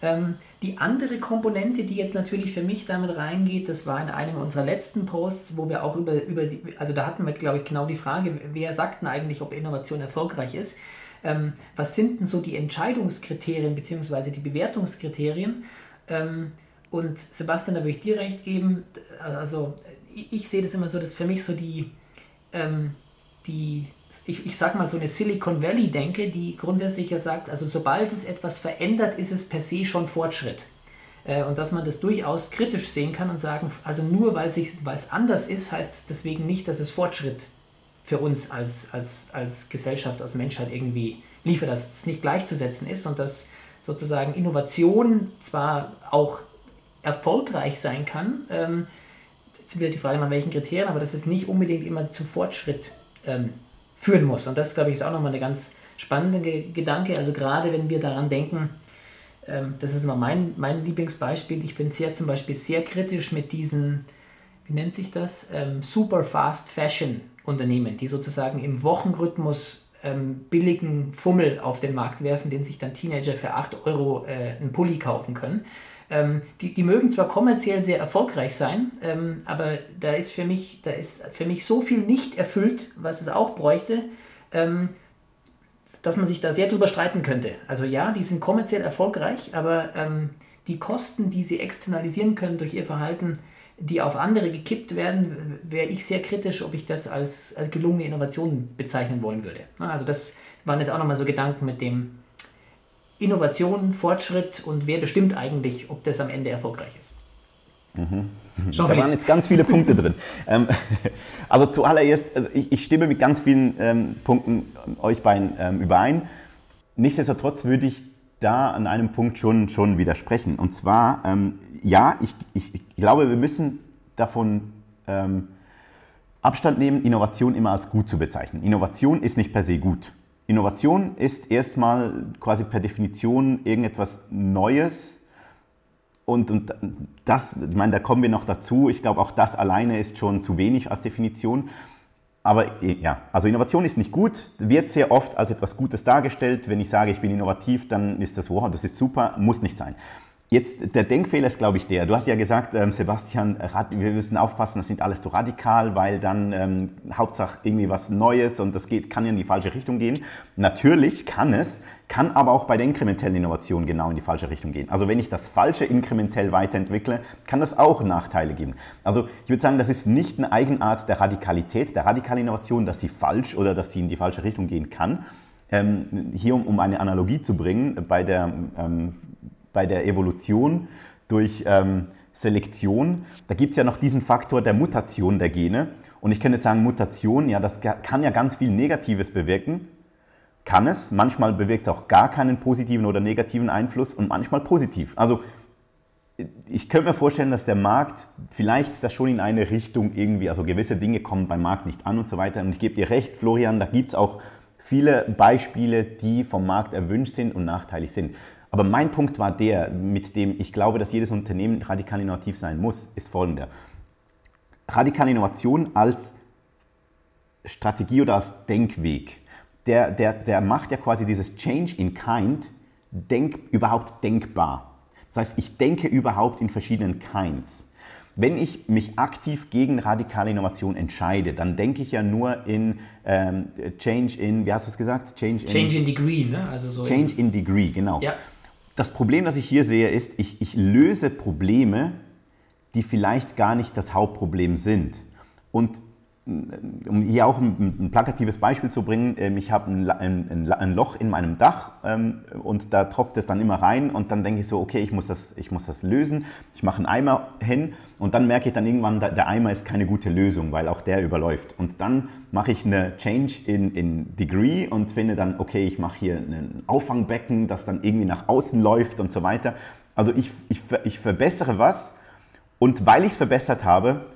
Ähm, die andere Komponente, die jetzt natürlich für mich damit reingeht, das war in einem unserer letzten Posts, wo wir auch über, über die, also da hatten wir, glaube ich, genau die Frage, wer sagt denn eigentlich, ob Innovation erfolgreich ist? Ähm, was sind denn so die Entscheidungskriterien bzw. die Bewertungskriterien? Ähm, und Sebastian, da würde ich dir recht geben, also ich, ich sehe das immer so, dass für mich so die, ähm, die ich, ich sag mal, so eine Silicon Valley-Denke, die grundsätzlich ja sagt, also sobald es etwas verändert, ist es per se schon Fortschritt. Äh, und dass man das durchaus kritisch sehen kann und sagen, also nur weil es anders ist, heißt es deswegen nicht, dass es Fortschritt für uns als, als, als Gesellschaft, als Menschheit irgendwie liefert, dass es nicht gleichzusetzen ist und dass sozusagen Innovation zwar auch erfolgreich sein kann, ähm, jetzt wieder die Frage nach welchen Kriterien, aber dass es nicht unbedingt immer zu Fortschritt ähm, führen muss. Und das, glaube ich, ist auch nochmal eine ganz, spannender Gedanke. Also gerade wenn wir daran denken, ähm, das ist immer mein, mein Lieblingsbeispiel. Ich bin sehr zum Beispiel sehr kritisch mit diesen, wie nennt sich das, ähm, Super Fast Fashion Unternehmen, die sozusagen im Wochenrhythmus ähm, billigen Fummel auf den Markt werfen, den sich dann Teenager für 8 Euro äh, einen Pulli kaufen können. Ähm, die, die mögen zwar kommerziell sehr erfolgreich sein, ähm, aber da ist, für mich, da ist für mich so viel nicht erfüllt, was es auch bräuchte, ähm, dass man sich da sehr drüber streiten könnte. Also ja, die sind kommerziell erfolgreich, aber ähm, die Kosten, die sie externalisieren können durch ihr Verhalten, die auf andere gekippt werden, wäre ich sehr kritisch, ob ich das als, als gelungene Innovation bezeichnen wollen würde. Also das waren jetzt auch nochmal so Gedanken mit dem Innovation, Fortschritt und wer bestimmt eigentlich, ob das am Ende erfolgreich ist. Mhm. Da waren jetzt ganz viele Punkte drin. Ähm, also zuallererst, also ich, ich, stimme mit ganz vielen ähm, Punkten euch beiden ähm, überein. Nichtsdestotrotz würde ich da an einem Punkt schon, schon widersprechen. Und zwar, ähm, ja, ich, ich, ich, glaube, wir müssen davon ähm, Abstand nehmen, Innovation immer als gut zu bezeichnen. Innovation ist nicht per se gut. Innovation ist erstmal quasi per Definition irgendetwas Neues. Und, und das, ich meine, da kommen wir noch dazu. Ich glaube, auch das alleine ist schon zu wenig als Definition. Aber ja, also Innovation ist nicht gut, wird sehr oft als etwas Gutes dargestellt. Wenn ich sage, ich bin innovativ, dann ist das, wow, das ist super, muss nicht sein. Jetzt, der Denkfehler ist, glaube ich, der. Du hast ja gesagt, ähm, Sebastian, wir müssen aufpassen, das sind alles zu radikal, weil dann ähm, Hauptsache irgendwie was Neues und das geht, kann ja in die falsche Richtung gehen. Natürlich kann es, kann aber auch bei der inkrementellen Innovation genau in die falsche Richtung gehen. Also wenn ich das Falsche inkrementell weiterentwickle, kann das auch Nachteile geben. Also ich würde sagen, das ist nicht eine Eigenart der Radikalität, der radikalen Innovation, dass sie falsch oder dass sie in die falsche Richtung gehen kann. Ähm, hier, um, um eine Analogie zu bringen, bei der ähm, bei der Evolution durch ähm, Selektion, da gibt es ja noch diesen Faktor der Mutation der Gene. Und ich könnte jetzt sagen, Mutation, ja, das kann ja ganz viel Negatives bewirken. Kann es. Manchmal bewirkt es auch gar keinen positiven oder negativen Einfluss und manchmal positiv. Also ich könnte mir vorstellen, dass der Markt vielleicht das schon in eine Richtung irgendwie, also gewisse Dinge kommen beim Markt nicht an und so weiter. Und ich gebe dir recht, Florian, da gibt es auch viele Beispiele, die vom Markt erwünscht sind und nachteilig sind. Aber mein Punkt war der, mit dem ich glaube, dass jedes Unternehmen radikal innovativ sein muss, ist folgender. Radikale Innovation als Strategie oder als Denkweg, der, der, der macht ja quasi dieses Change in Kind denk, überhaupt denkbar. Das heißt, ich denke überhaupt in verschiedenen Kinds. Wenn ich mich aktiv gegen radikale Innovation entscheide, dann denke ich ja nur in ähm, Change in, wie hast du es gesagt? Change in, Change in Degree, ne? Also so Change in, in Degree, genau. Ja das Problem, das ich hier sehe, ist, ich, ich löse Probleme, die vielleicht gar nicht das Hauptproblem sind. Und um hier auch ein, ein, plakatives Beispiel zu bringen, ähm, ich habe ein, ein, ein, Loch in meinem Dach ähm, und da tropft es dann immer rein und dann denke ich so, okay, ich muss das, ich muss das lösen. Ich mache einen Eimer hin und dann merke ich dann irgendwann, der Eimer ist keine gute Lösung, weil auch der überläuft. Und dann mache ich eine Change in, in Degree und finde dann, okay, ich mache hier ein Auffangbecken, das dann irgendwie nach außen läuft und so weiter. Also ich, ich, ich verbessere was und weil ich es verbessert habe,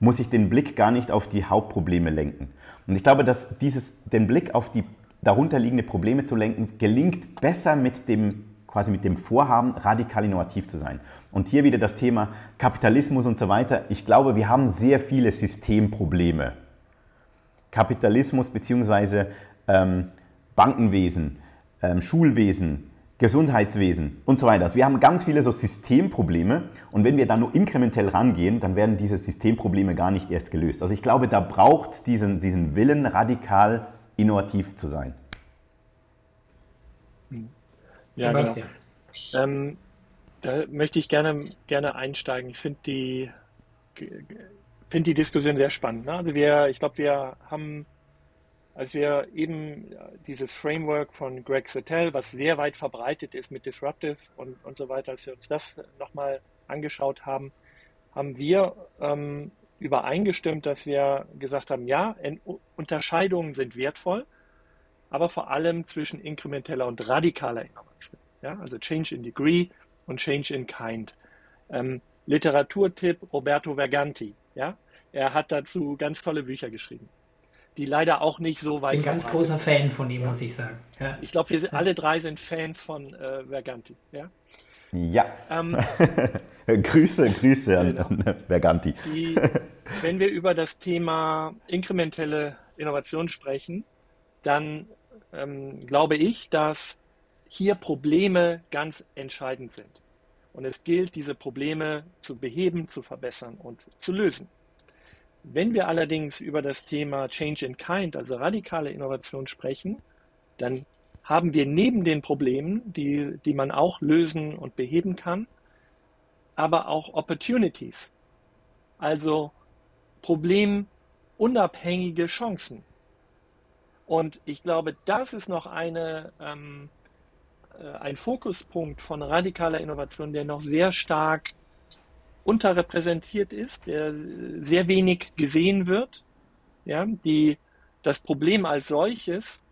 muss ich den Blick gar nicht auf die Hauptprobleme lenken. Und ich glaube, dass dieses, den Blick auf die darunterliegende Probleme zu lenken, gelingt besser mit dem quasi mit dem Vorhaben, radikal innovativ zu sein. Und hier wieder das Thema Kapitalismus und so weiter. Ich glaube, wir haben sehr viele Systemprobleme. Kapitalismus bzw. Ähm, Bankenwesen, ähm, Schulwesen, Gesundheitswesen und so weiter. Also wir haben ganz viele so Systemprobleme und wenn wir da nur inkrementell rangehen, dann werden diese Systemprobleme gar nicht erst gelöst. Also ich glaube, da braucht diesen, diesen Willen, radikal innovativ zu sein. Ja, genau. Ähm, da möchte ich gerne, gerne einsteigen. Ich finde die, find die Diskussion sehr spannend. Ne? Also wir, ich glaube, wir haben als wir eben dieses Framework von Greg Settel, was sehr weit verbreitet ist mit Disruptive und, und so weiter, als wir uns das nochmal angeschaut haben, haben wir ähm, übereingestimmt, dass wir gesagt haben, ja, Unterscheidungen sind wertvoll, aber vor allem zwischen inkrementeller und radikaler Innovation. Ja, also Change in Degree und Change in Kind. Ähm, Literaturtipp Roberto Verganti. Ja, er hat dazu ganz tolle Bücher geschrieben. Die leider auch nicht so weit. Ich bin ganz großer Fan von ihm, muss ich sagen. Ja. Ich glaube, wir sind, alle drei sind Fans von äh, Verganti. Ja. Ja. Ähm, Grüße, Grüße an, genau. an Verganti. Die, wenn wir über das Thema inkrementelle Innovation sprechen, dann ähm, glaube ich, dass hier Probleme ganz entscheidend sind. Und es gilt, diese Probleme zu beheben, zu verbessern und zu lösen. Wenn wir allerdings über das Thema Change in Kind, also radikale Innovation sprechen, dann haben wir neben den Problemen, die, die man auch lösen und beheben kann, aber auch Opportunities, also problemunabhängige Chancen. Und ich glaube, das ist noch eine, ähm, äh, ein Fokuspunkt von radikaler Innovation, der noch sehr stark unterrepräsentiert ist, der sehr wenig gesehen wird. Ja, die, das Problem als solches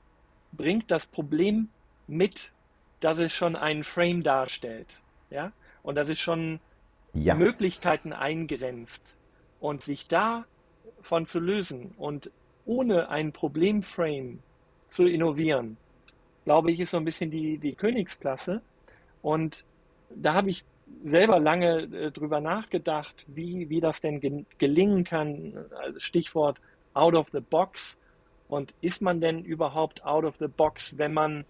bringt das Problem mit, dass es schon einen Frame darstellt. Ja, und dass es schon ja. Möglichkeiten eingrenzt. Und sich davon zu lösen und ohne ein Problemframe zu innovieren, glaube ich, ist so ein bisschen die, die Königsklasse. Und da habe ich selber lange äh, drüber nachgedacht, wie, wie das denn ge gelingen kann. Also Stichwort out of the box. Und ist man denn überhaupt out of the box, wenn man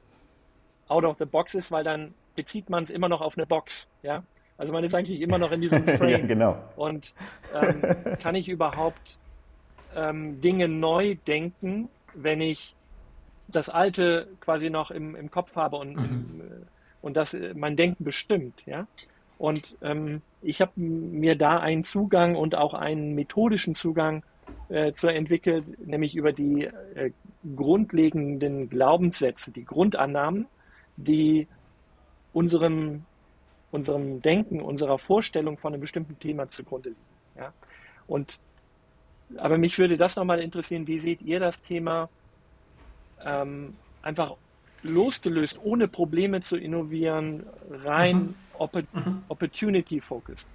out of the box ist, weil dann bezieht man es immer noch auf eine Box. Ja? Also man ist eigentlich immer noch in diesem Frame. ja, genau. Und ähm, kann ich überhaupt ähm, Dinge neu denken, wenn ich das Alte quasi noch im, im Kopf habe und, mhm. und das äh, mein Denken bestimmt, ja. Und ähm, ich habe mir da einen Zugang und auch einen methodischen Zugang äh, zu entwickelt, nämlich über die äh, grundlegenden Glaubenssätze, die Grundannahmen, die unserem, unserem Denken, unserer Vorstellung von einem bestimmten Thema zugrunde liegen. Ja? Und aber mich würde das nochmal interessieren, wie seht ihr das Thema ähm, einfach losgelöst, ohne Probleme zu innovieren, rein mhm. Oppor mhm. Opportunity focused.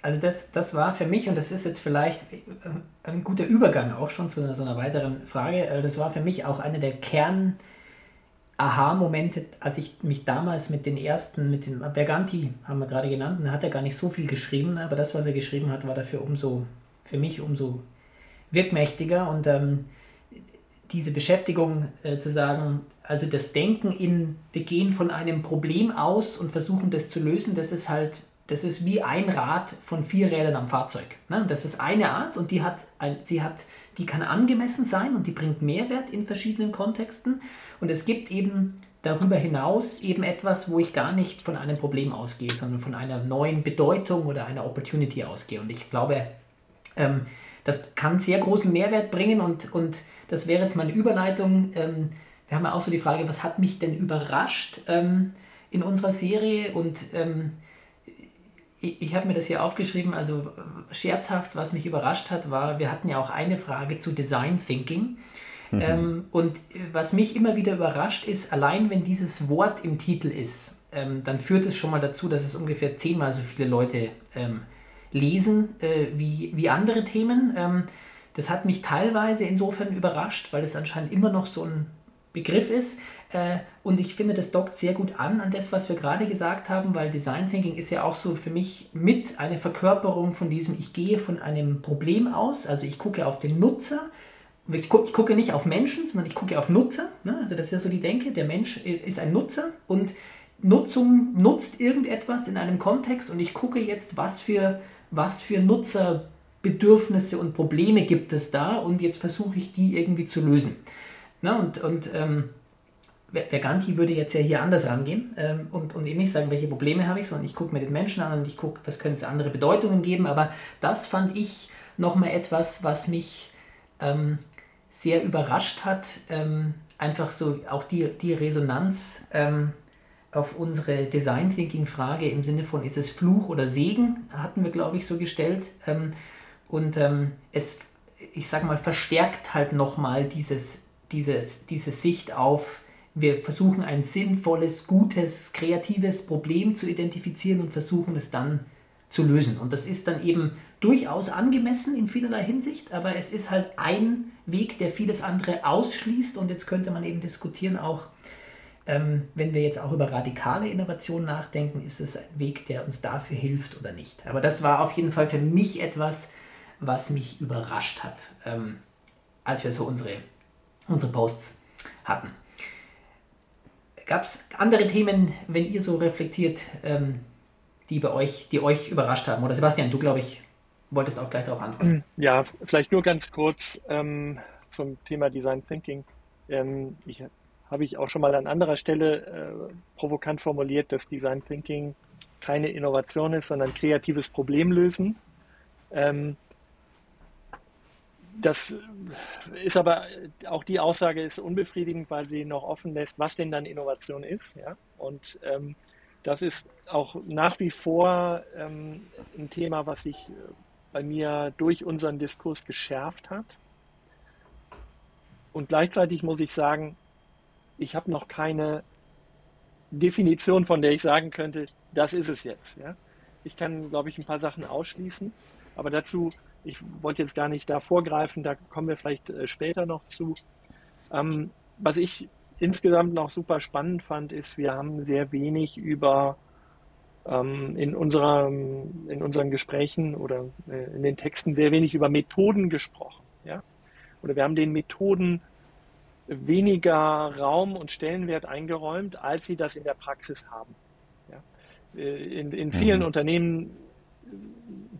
Also das, das war für mich, und das ist jetzt vielleicht ein guter Übergang auch schon zu einer, so einer weiteren Frage, äh, das war für mich auch einer der Kern- Aha-Momente, als ich mich damals mit den ersten, mit dem Berganti, haben wir gerade genannt, da hat er gar nicht so viel geschrieben, aber das, was er geschrieben hat, war dafür umso, für mich umso wirkmächtiger und ähm, diese Beschäftigung äh, zu sagen, also das Denken in, wir gehen von einem Problem aus und versuchen das zu lösen, das ist halt, das ist wie ein Rad von vier Rädern am Fahrzeug. Ne? Das ist eine Art und die hat, ein, sie hat, die kann angemessen sein und die bringt Mehrwert in verschiedenen Kontexten. Und es gibt eben darüber hinaus eben etwas, wo ich gar nicht von einem Problem ausgehe, sondern von einer neuen Bedeutung oder einer Opportunity ausgehe. Und ich glaube, ähm, das kann sehr großen Mehrwert bringen und, und das wäre jetzt meine Überleitung. Ähm, wir haben ja auch so die Frage, was hat mich denn überrascht ähm, in unserer Serie? Und ähm, ich, ich habe mir das hier aufgeschrieben, also scherzhaft, was mich überrascht hat, war, wir hatten ja auch eine Frage zu Design Thinking. Mhm. Ähm, und was mich immer wieder überrascht ist, allein wenn dieses Wort im Titel ist, ähm, dann führt es schon mal dazu, dass es ungefähr zehnmal so viele Leute ähm, lesen äh, wie, wie andere Themen. Das hat mich teilweise insofern überrascht, weil es anscheinend immer noch so ein Begriff ist. Äh, und ich finde, das dockt sehr gut an an das, was wir gerade gesagt haben, weil Design Thinking ist ja auch so für mich mit eine Verkörperung von diesem, ich gehe von einem Problem aus, also ich gucke auf den Nutzer. Ich gucke nicht auf Menschen, sondern ich gucke auf Nutzer. Ne? Also das ist ja so die Denke, der Mensch ist ein Nutzer und Nutzung nutzt irgendetwas in einem Kontext und ich gucke jetzt, was für, was für Nutzer Bedürfnisse und Probleme gibt es da und jetzt versuche ich die irgendwie zu lösen. Na, und und ähm, der Ganti würde jetzt ja hier anders rangehen ähm, und, und eben nicht sagen, welche Probleme habe ich, sondern ich gucke mir den Menschen an und ich gucke, was können es andere Bedeutungen geben. Aber das fand ich nochmal etwas, was mich ähm, sehr überrascht hat. Ähm, einfach so auch die, die Resonanz ähm, auf unsere Design Thinking Frage im Sinne von, ist es Fluch oder Segen, hatten wir, glaube ich, so gestellt. Und ähm, es, ich sage mal, verstärkt halt nochmal dieses, dieses, diese Sicht auf, wir versuchen ein sinnvolles, gutes, kreatives Problem zu identifizieren und versuchen es dann zu lösen. Und das ist dann eben durchaus angemessen in vielerlei Hinsicht, aber es ist halt ein Weg, der vieles andere ausschließt. Und jetzt könnte man eben diskutieren, auch ähm, wenn wir jetzt auch über radikale Innovation nachdenken, ist es ein Weg, der uns dafür hilft oder nicht. Aber das war auf jeden Fall für mich etwas, was mich überrascht hat, ähm, als wir so unsere, unsere Posts hatten. Gab es andere Themen, wenn ihr so reflektiert, ähm, die bei euch, die euch überrascht haben? Oder Sebastian, du glaube ich, wolltest auch gleich darauf antworten. Ja, vielleicht nur ganz kurz ähm, zum Thema Design Thinking. Ähm, ich habe ich auch schon mal an anderer Stelle äh, provokant formuliert, dass Design Thinking keine Innovation ist, sondern kreatives Problemlösen. Ähm, das ist aber auch die Aussage ist unbefriedigend, weil sie noch offen lässt, was denn dann Innovation ist. Ja? Und ähm, das ist auch nach wie vor ähm, ein Thema, was sich äh, bei mir durch unseren Diskurs geschärft hat. Und gleichzeitig muss ich sagen, ich habe noch keine Definition, von der ich sagen könnte, das ist es jetzt. Ja? Ich kann, glaube ich, ein paar Sachen ausschließen, aber dazu, ich wollte jetzt gar nicht da vorgreifen, da kommen wir vielleicht äh, später noch zu. Ähm, was ich insgesamt noch super spannend fand, ist, wir haben sehr wenig über ähm, in, unserer, in unseren Gesprächen oder äh, in den Texten sehr wenig über Methoden gesprochen. Ja? Oder wir haben den Methoden weniger Raum und Stellenwert eingeräumt, als sie das in der Praxis haben. Ja? Äh, in, in vielen mhm. Unternehmen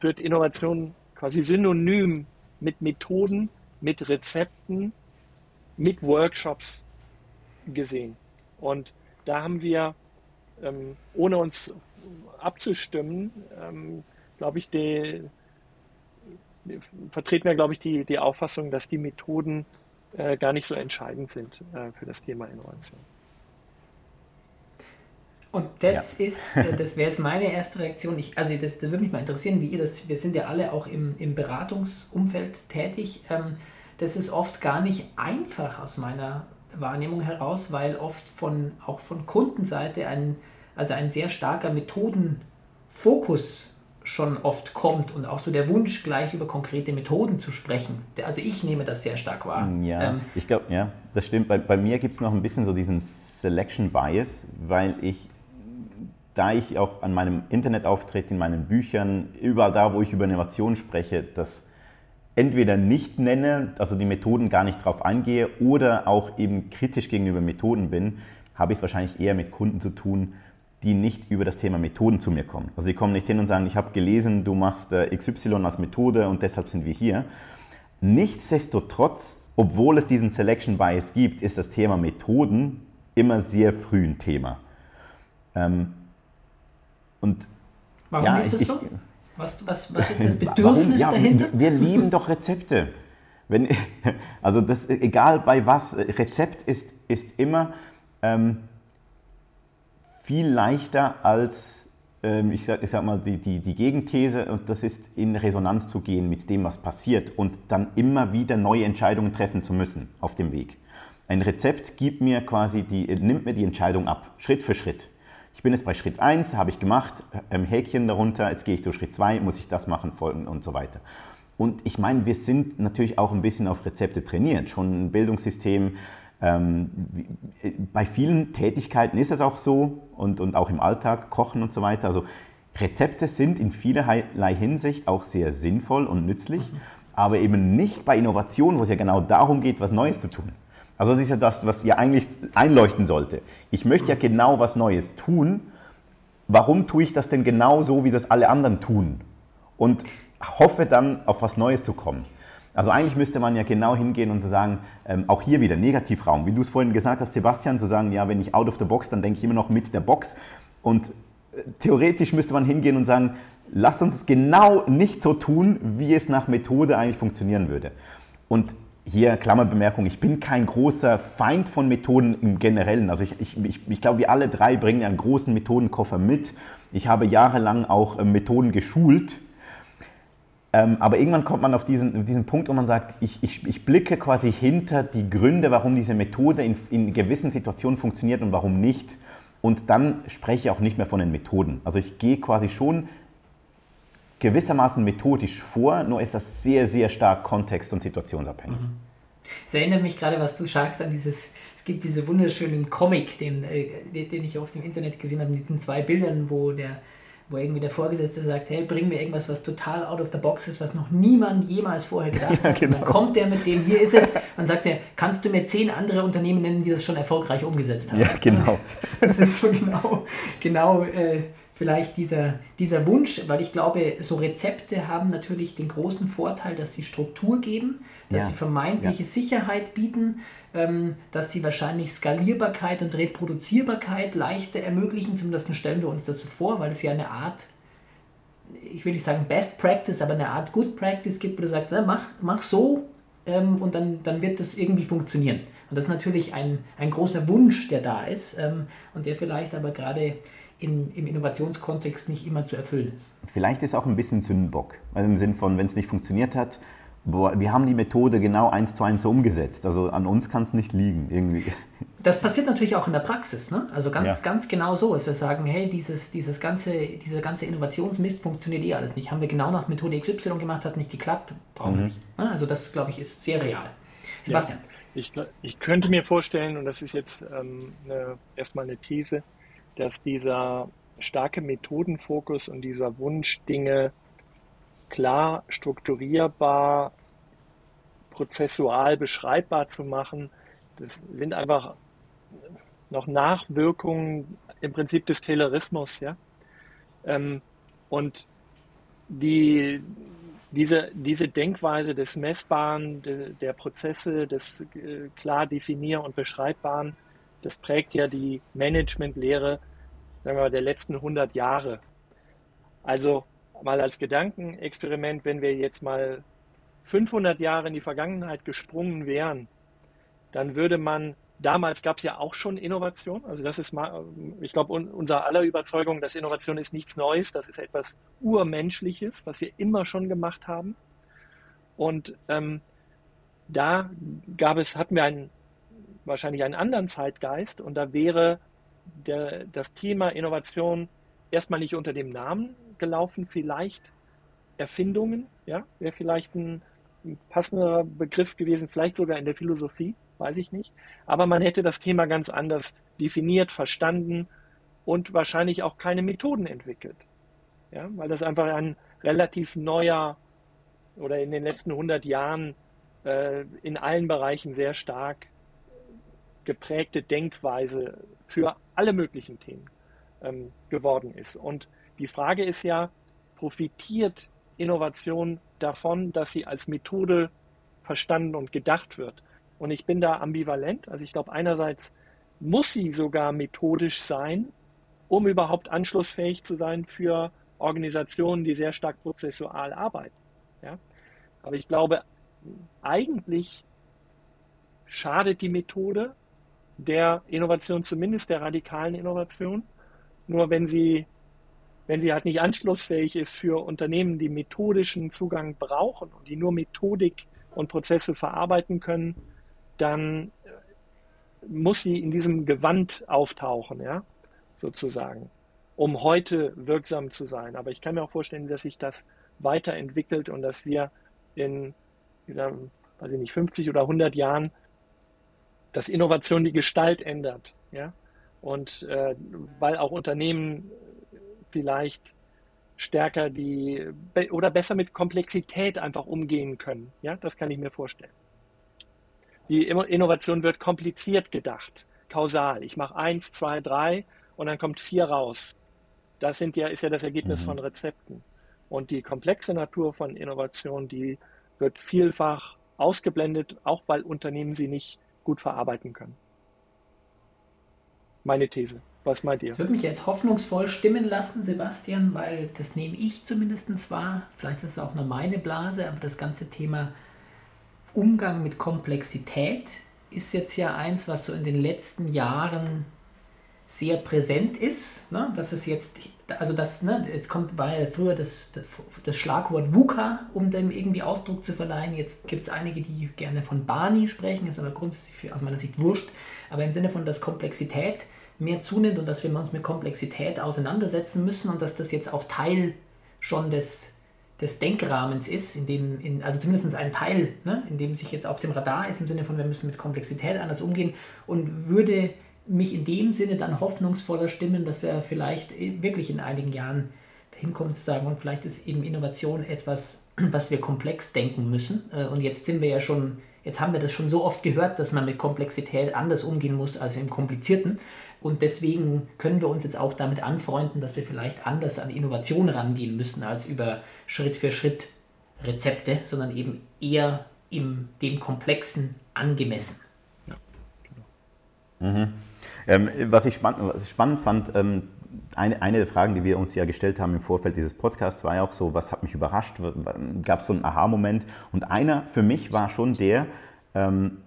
wird Innovation quasi synonym mit Methoden, mit Rezepten, mit Workshops gesehen. Und da haben wir, ähm, ohne uns abzustimmen, ähm, glaube ich, die, vertreten wir, glaube ich, die, die Auffassung, dass die Methoden äh, gar nicht so entscheidend sind äh, für das Thema Innovation. Und das ja. ist, äh, das wäre jetzt meine erste Reaktion. Ich, also das, das würde mich mal interessieren, wie ihr das, wir sind ja alle auch im, im Beratungsumfeld tätig. Ähm, das ist oft gar nicht einfach aus meiner Wahrnehmung heraus, weil oft von, auch von Kundenseite ein, also ein sehr starker Methodenfokus schon oft kommt und auch so der Wunsch, gleich über konkrete Methoden zu sprechen. Also ich nehme das sehr stark wahr. Ja, ähm, ich glaube, ja, das stimmt. Bei, bei mir gibt es noch ein bisschen so diesen Selection Bias, weil ich, da ich auch an meinem Internetauftritt, in meinen Büchern, überall da, wo ich über Innovation spreche, das entweder nicht nenne, also die Methoden gar nicht drauf eingehe oder auch eben kritisch gegenüber Methoden bin, habe ich es wahrscheinlich eher mit Kunden zu tun, die nicht über das Thema Methoden zu mir kommen. Also die kommen nicht hin und sagen, ich habe gelesen, du machst äh, XY als Methode und deshalb sind wir hier. Nichtsdestotrotz, obwohl es diesen Selection Bias gibt, ist das Thema Methoden immer sehr früh ein Thema. Ähm, und Warum ja, ist das ich, so? Was, was, was ist das Bedürfnis ja, dahinter? Wir lieben doch Rezepte. Wenn, also das, egal bei was, Rezept ist, ist immer... Ähm, viel leichter als, ähm, ich, sag, ich sag mal, die, die, die Gegenthese, und das ist in Resonanz zu gehen mit dem, was passiert und dann immer wieder neue Entscheidungen treffen zu müssen auf dem Weg. Ein Rezept gibt mir quasi die, nimmt mir die Entscheidung ab, Schritt für Schritt. Ich bin jetzt bei Schritt 1, habe ich gemacht, ähm, Häkchen darunter, jetzt gehe ich zu Schritt 2, muss ich das machen, folgen und so weiter. Und ich meine, wir sind natürlich auch ein bisschen auf Rezepte trainiert. Schon ein Bildungssystem, ähm, bei vielen Tätigkeiten ist es auch so und, und auch im Alltag, Kochen und so weiter. Also Rezepte sind in vielerlei Hinsicht auch sehr sinnvoll und nützlich, mhm. aber eben nicht bei Innovation, wo es ja genau darum geht, was Neues zu tun. Also das ist ja das, was ihr eigentlich einleuchten sollte. Ich möchte ja genau was Neues tun. Warum tue ich das denn genau so, wie das alle anderen tun? Und hoffe dann, auf was Neues zu kommen. Also eigentlich müsste man ja genau hingehen und zu sagen, ähm, auch hier wieder Negativraum. Wie du es vorhin gesagt hast, Sebastian, zu sagen, ja, wenn ich out of the box, dann denke ich immer noch mit der Box. Und äh, theoretisch müsste man hingehen und sagen, lass uns genau nicht so tun, wie es nach Methode eigentlich funktionieren würde. Und hier Klammerbemerkung, ich bin kein großer Feind von Methoden im Generellen. Also ich, ich, ich, ich glaube, wir alle drei bringen einen großen Methodenkoffer mit. Ich habe jahrelang auch äh, Methoden geschult ähm, aber irgendwann kommt man auf diesen, diesen Punkt, wo man sagt, ich, ich, ich blicke quasi hinter die Gründe, warum diese Methode in, in gewissen Situationen funktioniert und warum nicht. Und dann spreche ich auch nicht mehr von den Methoden. Also ich gehe quasi schon gewissermaßen methodisch vor, nur ist das sehr, sehr stark kontext- und situationsabhängig. Mhm. Es erinnert mich gerade, was du sagst, an dieses, es gibt diesen wunderschönen Comic, den, äh, den ich auf dem Internet gesehen habe, mit diesen zwei Bildern, wo der wo irgendwie der Vorgesetzte sagt, hey, bring mir irgendwas, was total out of the box ist, was noch niemand jemals vorher gedacht ja, hat. Genau. Und dann kommt der mit dem, hier ist es, dann sagt er, kannst du mir zehn andere Unternehmen nennen, die das schon erfolgreich umgesetzt haben? Ja, genau. Das ist so genau, genau äh, vielleicht dieser, dieser Wunsch, weil ich glaube, so Rezepte haben natürlich den großen Vorteil, dass sie Struktur geben, dass ja. sie vermeintliche ja. Sicherheit bieten, ähm, dass sie wahrscheinlich Skalierbarkeit und Reproduzierbarkeit leichter ermöglichen. Zumindest stellen wir uns das so vor, weil es ja eine Art, ich will nicht sagen Best Practice, aber eine Art Good Practice gibt, wo du sagst, mach, mach so ähm, und dann, dann wird das irgendwie funktionieren. Und das ist natürlich ein, ein großer Wunsch, der da ist ähm, und der vielleicht aber gerade in, im Innovationskontext nicht immer zu erfüllen ist. Vielleicht ist auch ein bisschen Sündenbock, also im Sinn von, wenn es nicht funktioniert hat, boah, wir haben die Methode genau eins zu eins umgesetzt. Also an uns kann es nicht liegen irgendwie. Das passiert natürlich auch in der Praxis, ne? Also ganz, ja. ganz genau so, dass wir sagen, hey, dieses, dieses ganze, dieser ganze Innovationsmist funktioniert eh alles nicht. Haben wir genau nach Methode XY gemacht, hat nicht geklappt, brauchen wir mhm. nicht. Ne? Also das, glaube ich, ist sehr real. Sebastian. Ja. Ich, ich könnte mir vorstellen, und das ist jetzt ähm, eine, erstmal eine These, dass dieser starke Methodenfokus und dieser Wunsch, Dinge klar strukturierbar, prozessual beschreibbar zu machen, das sind einfach noch Nachwirkungen im Prinzip des Taylorismus, ja. Ähm, und die, diese, diese Denkweise des Messbaren, de, der Prozesse, des äh, klar definier- und beschreibbaren, das prägt ja die Managementlehre sagen wir mal, der letzten 100 Jahre. Also mal als Gedankenexperiment, wenn wir jetzt mal 500 Jahre in die Vergangenheit gesprungen wären, dann würde man, damals gab es ja auch schon Innovation, also das ist ich glaube, unser aller Überzeugung, dass Innovation ist nichts Neues, das ist etwas Urmenschliches, was wir immer schon gemacht haben. Und ähm, da gab es, hatten wir einen, wahrscheinlich einen anderen Zeitgeist und da wäre der, das Thema Innovation erstmal nicht unter dem Namen gelaufen, vielleicht Erfindungen, ja, wäre vielleicht ein, ein passender Begriff gewesen, vielleicht sogar in der Philosophie, weiß ich nicht. Aber man hätte das Thema ganz anders definiert, verstanden und wahrscheinlich auch keine Methoden entwickelt. Ja, weil das einfach ein relativ neuer oder in den letzten 100 Jahren äh, in allen Bereichen sehr stark geprägte Denkweise für alle möglichen Themen ähm, geworden ist. Und die Frage ist ja, profitiert Innovation davon, dass sie als Methode verstanden und gedacht wird? Und ich bin da ambivalent. Also ich glaube, einerseits muss sie sogar methodisch sein, um überhaupt anschlussfähig zu sein für Organisationen, die sehr stark prozessual arbeiten. Ja? Aber ich glaube, eigentlich schadet die Methode der Innovation, zumindest der radikalen Innovation. Nur wenn sie, wenn sie halt nicht anschlussfähig ist für Unternehmen, die methodischen Zugang brauchen und die nur Methodik und Prozesse verarbeiten können, dann muss sie in diesem Gewand auftauchen, ja, sozusagen, um heute wirksam zu sein. Aber ich kann mir auch vorstellen, dass sich das weiterentwickelt und dass wir in, weiß ich nicht, 50 oder 100 Jahren dass Innovation die Gestalt ändert. Ja? Und äh, weil auch Unternehmen vielleicht stärker die oder besser mit Komplexität einfach umgehen können. Ja, das kann ich mir vorstellen. Die Innovation wird kompliziert gedacht, kausal. Ich mache eins, zwei, drei und dann kommt vier raus. Das sind ja, ist ja das Ergebnis mhm. von Rezepten. Und die komplexe Natur von Innovation, die wird vielfach ausgeblendet, auch weil Unternehmen sie nicht gut verarbeiten können. Meine These. Was meint ihr? Das würde mich jetzt hoffnungsvoll stimmen lassen, Sebastian, weil das nehme ich zumindest wahr. Vielleicht ist es auch nur meine Blase, aber das ganze Thema Umgang mit Komplexität ist jetzt ja eins, was so in den letzten Jahren sehr präsent ist. Ne? Dass es jetzt, also das, ne, jetzt kommt, ja früher das, das Schlagwort VUCA, um dem irgendwie Ausdruck zu verleihen. Jetzt gibt es einige, die gerne von Barney sprechen, ist aber grundsätzlich für, aus meiner Sicht wurscht. Aber im Sinne von, dass Komplexität mehr zunimmt und dass wir uns mit Komplexität auseinandersetzen müssen und dass das jetzt auch Teil schon des, des Denkrahmens ist, in dem, in, also zumindest ein Teil, ne, in dem sich jetzt auf dem Radar ist, im Sinne von, wir müssen mit Komplexität anders umgehen und würde mich in dem Sinne dann hoffnungsvoller stimmen, dass wir vielleicht wirklich in einigen Jahren dahin kommen zu sagen, und vielleicht ist eben Innovation etwas, was wir komplex denken müssen. Äh, und jetzt sind wir ja schon, jetzt haben wir das schon so oft gehört, dass man mit Komplexität anders umgehen muss als im Komplizierten. Und deswegen können wir uns jetzt auch damit anfreunden, dass wir vielleicht anders an Innovation rangehen müssen als über Schritt für Schritt Rezepte, sondern eben eher im, dem Komplexen angemessen. Ja, genau. mhm. Ähm, was, ich spann was ich spannend fand, ähm, eine, eine der Fragen, die wir uns ja gestellt haben im Vorfeld dieses Podcasts, war ja auch so, was hat mich überrascht? Gab es so einen Aha-Moment? Und einer für mich war schon der, ähm,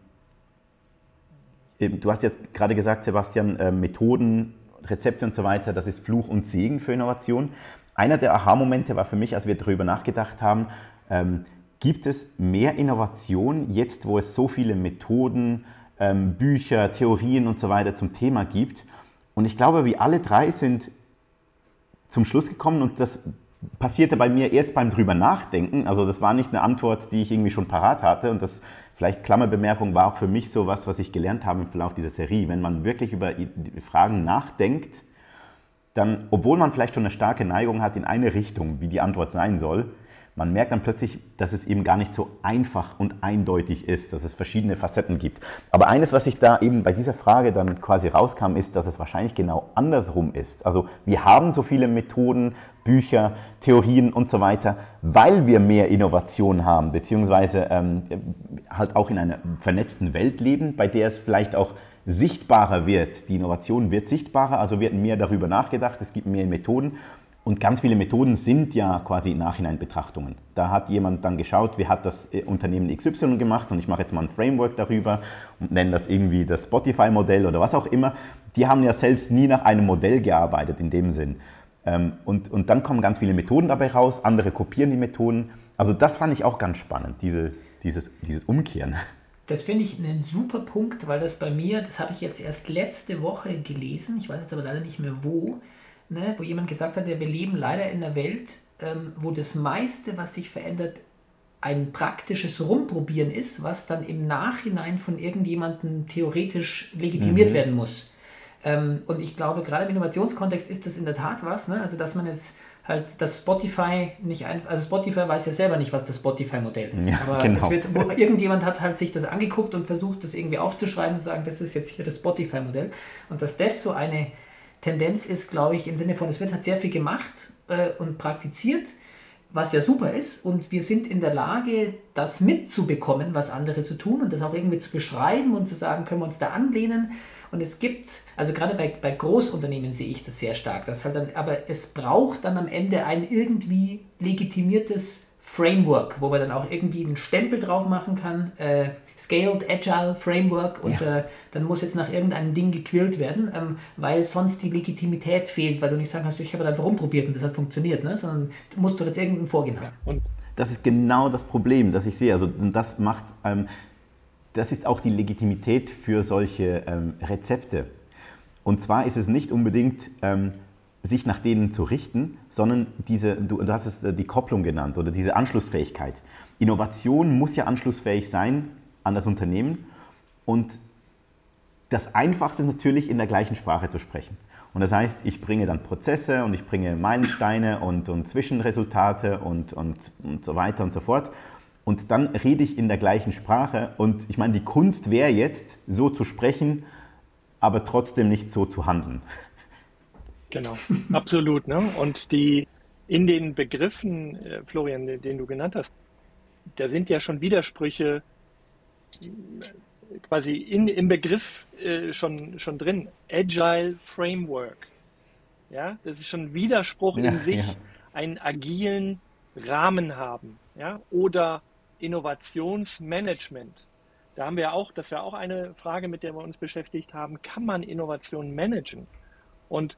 Du hast jetzt gerade gesagt, Sebastian, äh, Methoden, Rezepte und so weiter, das ist Fluch und Segen für Innovation. Einer der Aha-Momente war für mich, als wir darüber nachgedacht haben, ähm, gibt es mehr Innovation jetzt, wo es so viele Methoden, ähm, Bücher, Theorien und so weiter zum Thema gibt? Und ich glaube, wir alle drei sind zum Schluss gekommen und das passierte bei mir erst beim drüber nachdenken. Also das war nicht eine Antwort, die ich irgendwie schon parat hatte und das vielleicht Klammerbemerkung war auch für mich so was, was ich gelernt habe im Verlauf dieser Serie. Wenn man wirklich über Fragen nachdenkt, dann, obwohl man vielleicht schon eine starke Neigung hat in eine Richtung, wie die Antwort sein soll, man merkt dann plötzlich, dass es eben gar nicht so einfach und eindeutig ist, dass es verschiedene Facetten gibt. Aber eines, was ich da eben bei dieser Frage dann quasi rauskam, ist, dass es wahrscheinlich genau andersrum ist. Also wir haben so viele Methoden, Bücher, Theorien und so weiter, weil wir mehr Innovation haben, beziehungsweise ähm, halt auch in einer vernetzten Welt leben, bei der es vielleicht auch sichtbarer wird. Die Innovation wird sichtbarer, also wird mehr darüber nachgedacht, es gibt mehr Methoden und ganz viele Methoden sind ja quasi im Nachhinein Betrachtungen. Da hat jemand dann geschaut, wie hat das äh, Unternehmen XY gemacht und ich mache jetzt mal ein Framework darüber und nenne das irgendwie das Spotify-Modell oder was auch immer. Die haben ja selbst nie nach einem Modell gearbeitet in dem Sinn. Ähm, und, und dann kommen ganz viele Methoden dabei raus, andere kopieren die Methoden. Also das fand ich auch ganz spannend, diese, dieses, dieses Umkehren. Das finde ich einen super Punkt, weil das bei mir, das habe ich jetzt erst letzte Woche gelesen, ich weiß jetzt aber leider nicht mehr wo, ne, wo jemand gesagt hat, ja, wir leben leider in einer Welt, ähm, wo das meiste, was sich verändert, ein praktisches Rumprobieren ist, was dann im Nachhinein von irgendjemandem theoretisch legitimiert mhm. werden muss. Ähm, und ich glaube, gerade im Innovationskontext ist das in der Tat was, ne? also dass man jetzt halt das Spotify nicht einfach, also Spotify weiß ja selber nicht, was das Spotify-Modell ist. Ja, aber genau. wird, irgendjemand hat halt sich das angeguckt und versucht, das irgendwie aufzuschreiben und zu sagen, das ist jetzt hier das Spotify-Modell. Und dass das so eine Tendenz ist, glaube ich, im Sinne von, es wird halt sehr viel gemacht äh, und praktiziert, was ja super ist. Und wir sind in der Lage, das mitzubekommen, was andere so tun und das auch irgendwie zu beschreiben und zu sagen, können wir uns da anlehnen. Und es gibt, also gerade bei, bei Großunternehmen sehe ich das sehr stark, dass halt dann, aber es braucht dann am Ende ein irgendwie legitimiertes Framework, wo man dann auch irgendwie einen Stempel drauf machen kann, äh, Scaled Agile Framework und ja. äh, dann muss jetzt nach irgendeinem Ding gequillt werden, ähm, weil sonst die Legitimität fehlt, weil du nicht sagen kannst, ich habe da einfach rumprobiert und das hat funktioniert, ne? sondern du musst doch jetzt irgendein Vorgehen haben. Und das ist genau das Problem, das ich sehe. Also das macht, ähm, das ist auch die Legitimität für solche ähm, Rezepte. Und zwar ist es nicht unbedingt ähm, sich nach denen zu richten, sondern diese, du, du hast es äh, die Kopplung genannt oder diese Anschlussfähigkeit. Innovation muss ja anschlussfähig sein an das Unternehmen und das Einfachste ist natürlich in der gleichen Sprache zu sprechen. Und das heißt, ich bringe dann Prozesse und ich bringe Meilensteine und, und Zwischenresultate und, und, und so weiter und so fort. Und dann rede ich in der gleichen Sprache. Und ich meine, die Kunst wäre jetzt, so zu sprechen, aber trotzdem nicht so zu handeln. Genau, absolut. Ne? Und die in den Begriffen, äh, Florian, den, den, du genannt hast, da sind ja schon Widersprüche äh, quasi in, im Begriff äh, schon, schon drin. Agile Framework. Ja, das ist schon ein Widerspruch ja, in sich, ja. einen agilen Rahmen haben. Ja, oder Innovationsmanagement. Da haben wir auch, das wäre auch eine Frage, mit der wir uns beschäftigt haben. Kann man Innovation managen? Und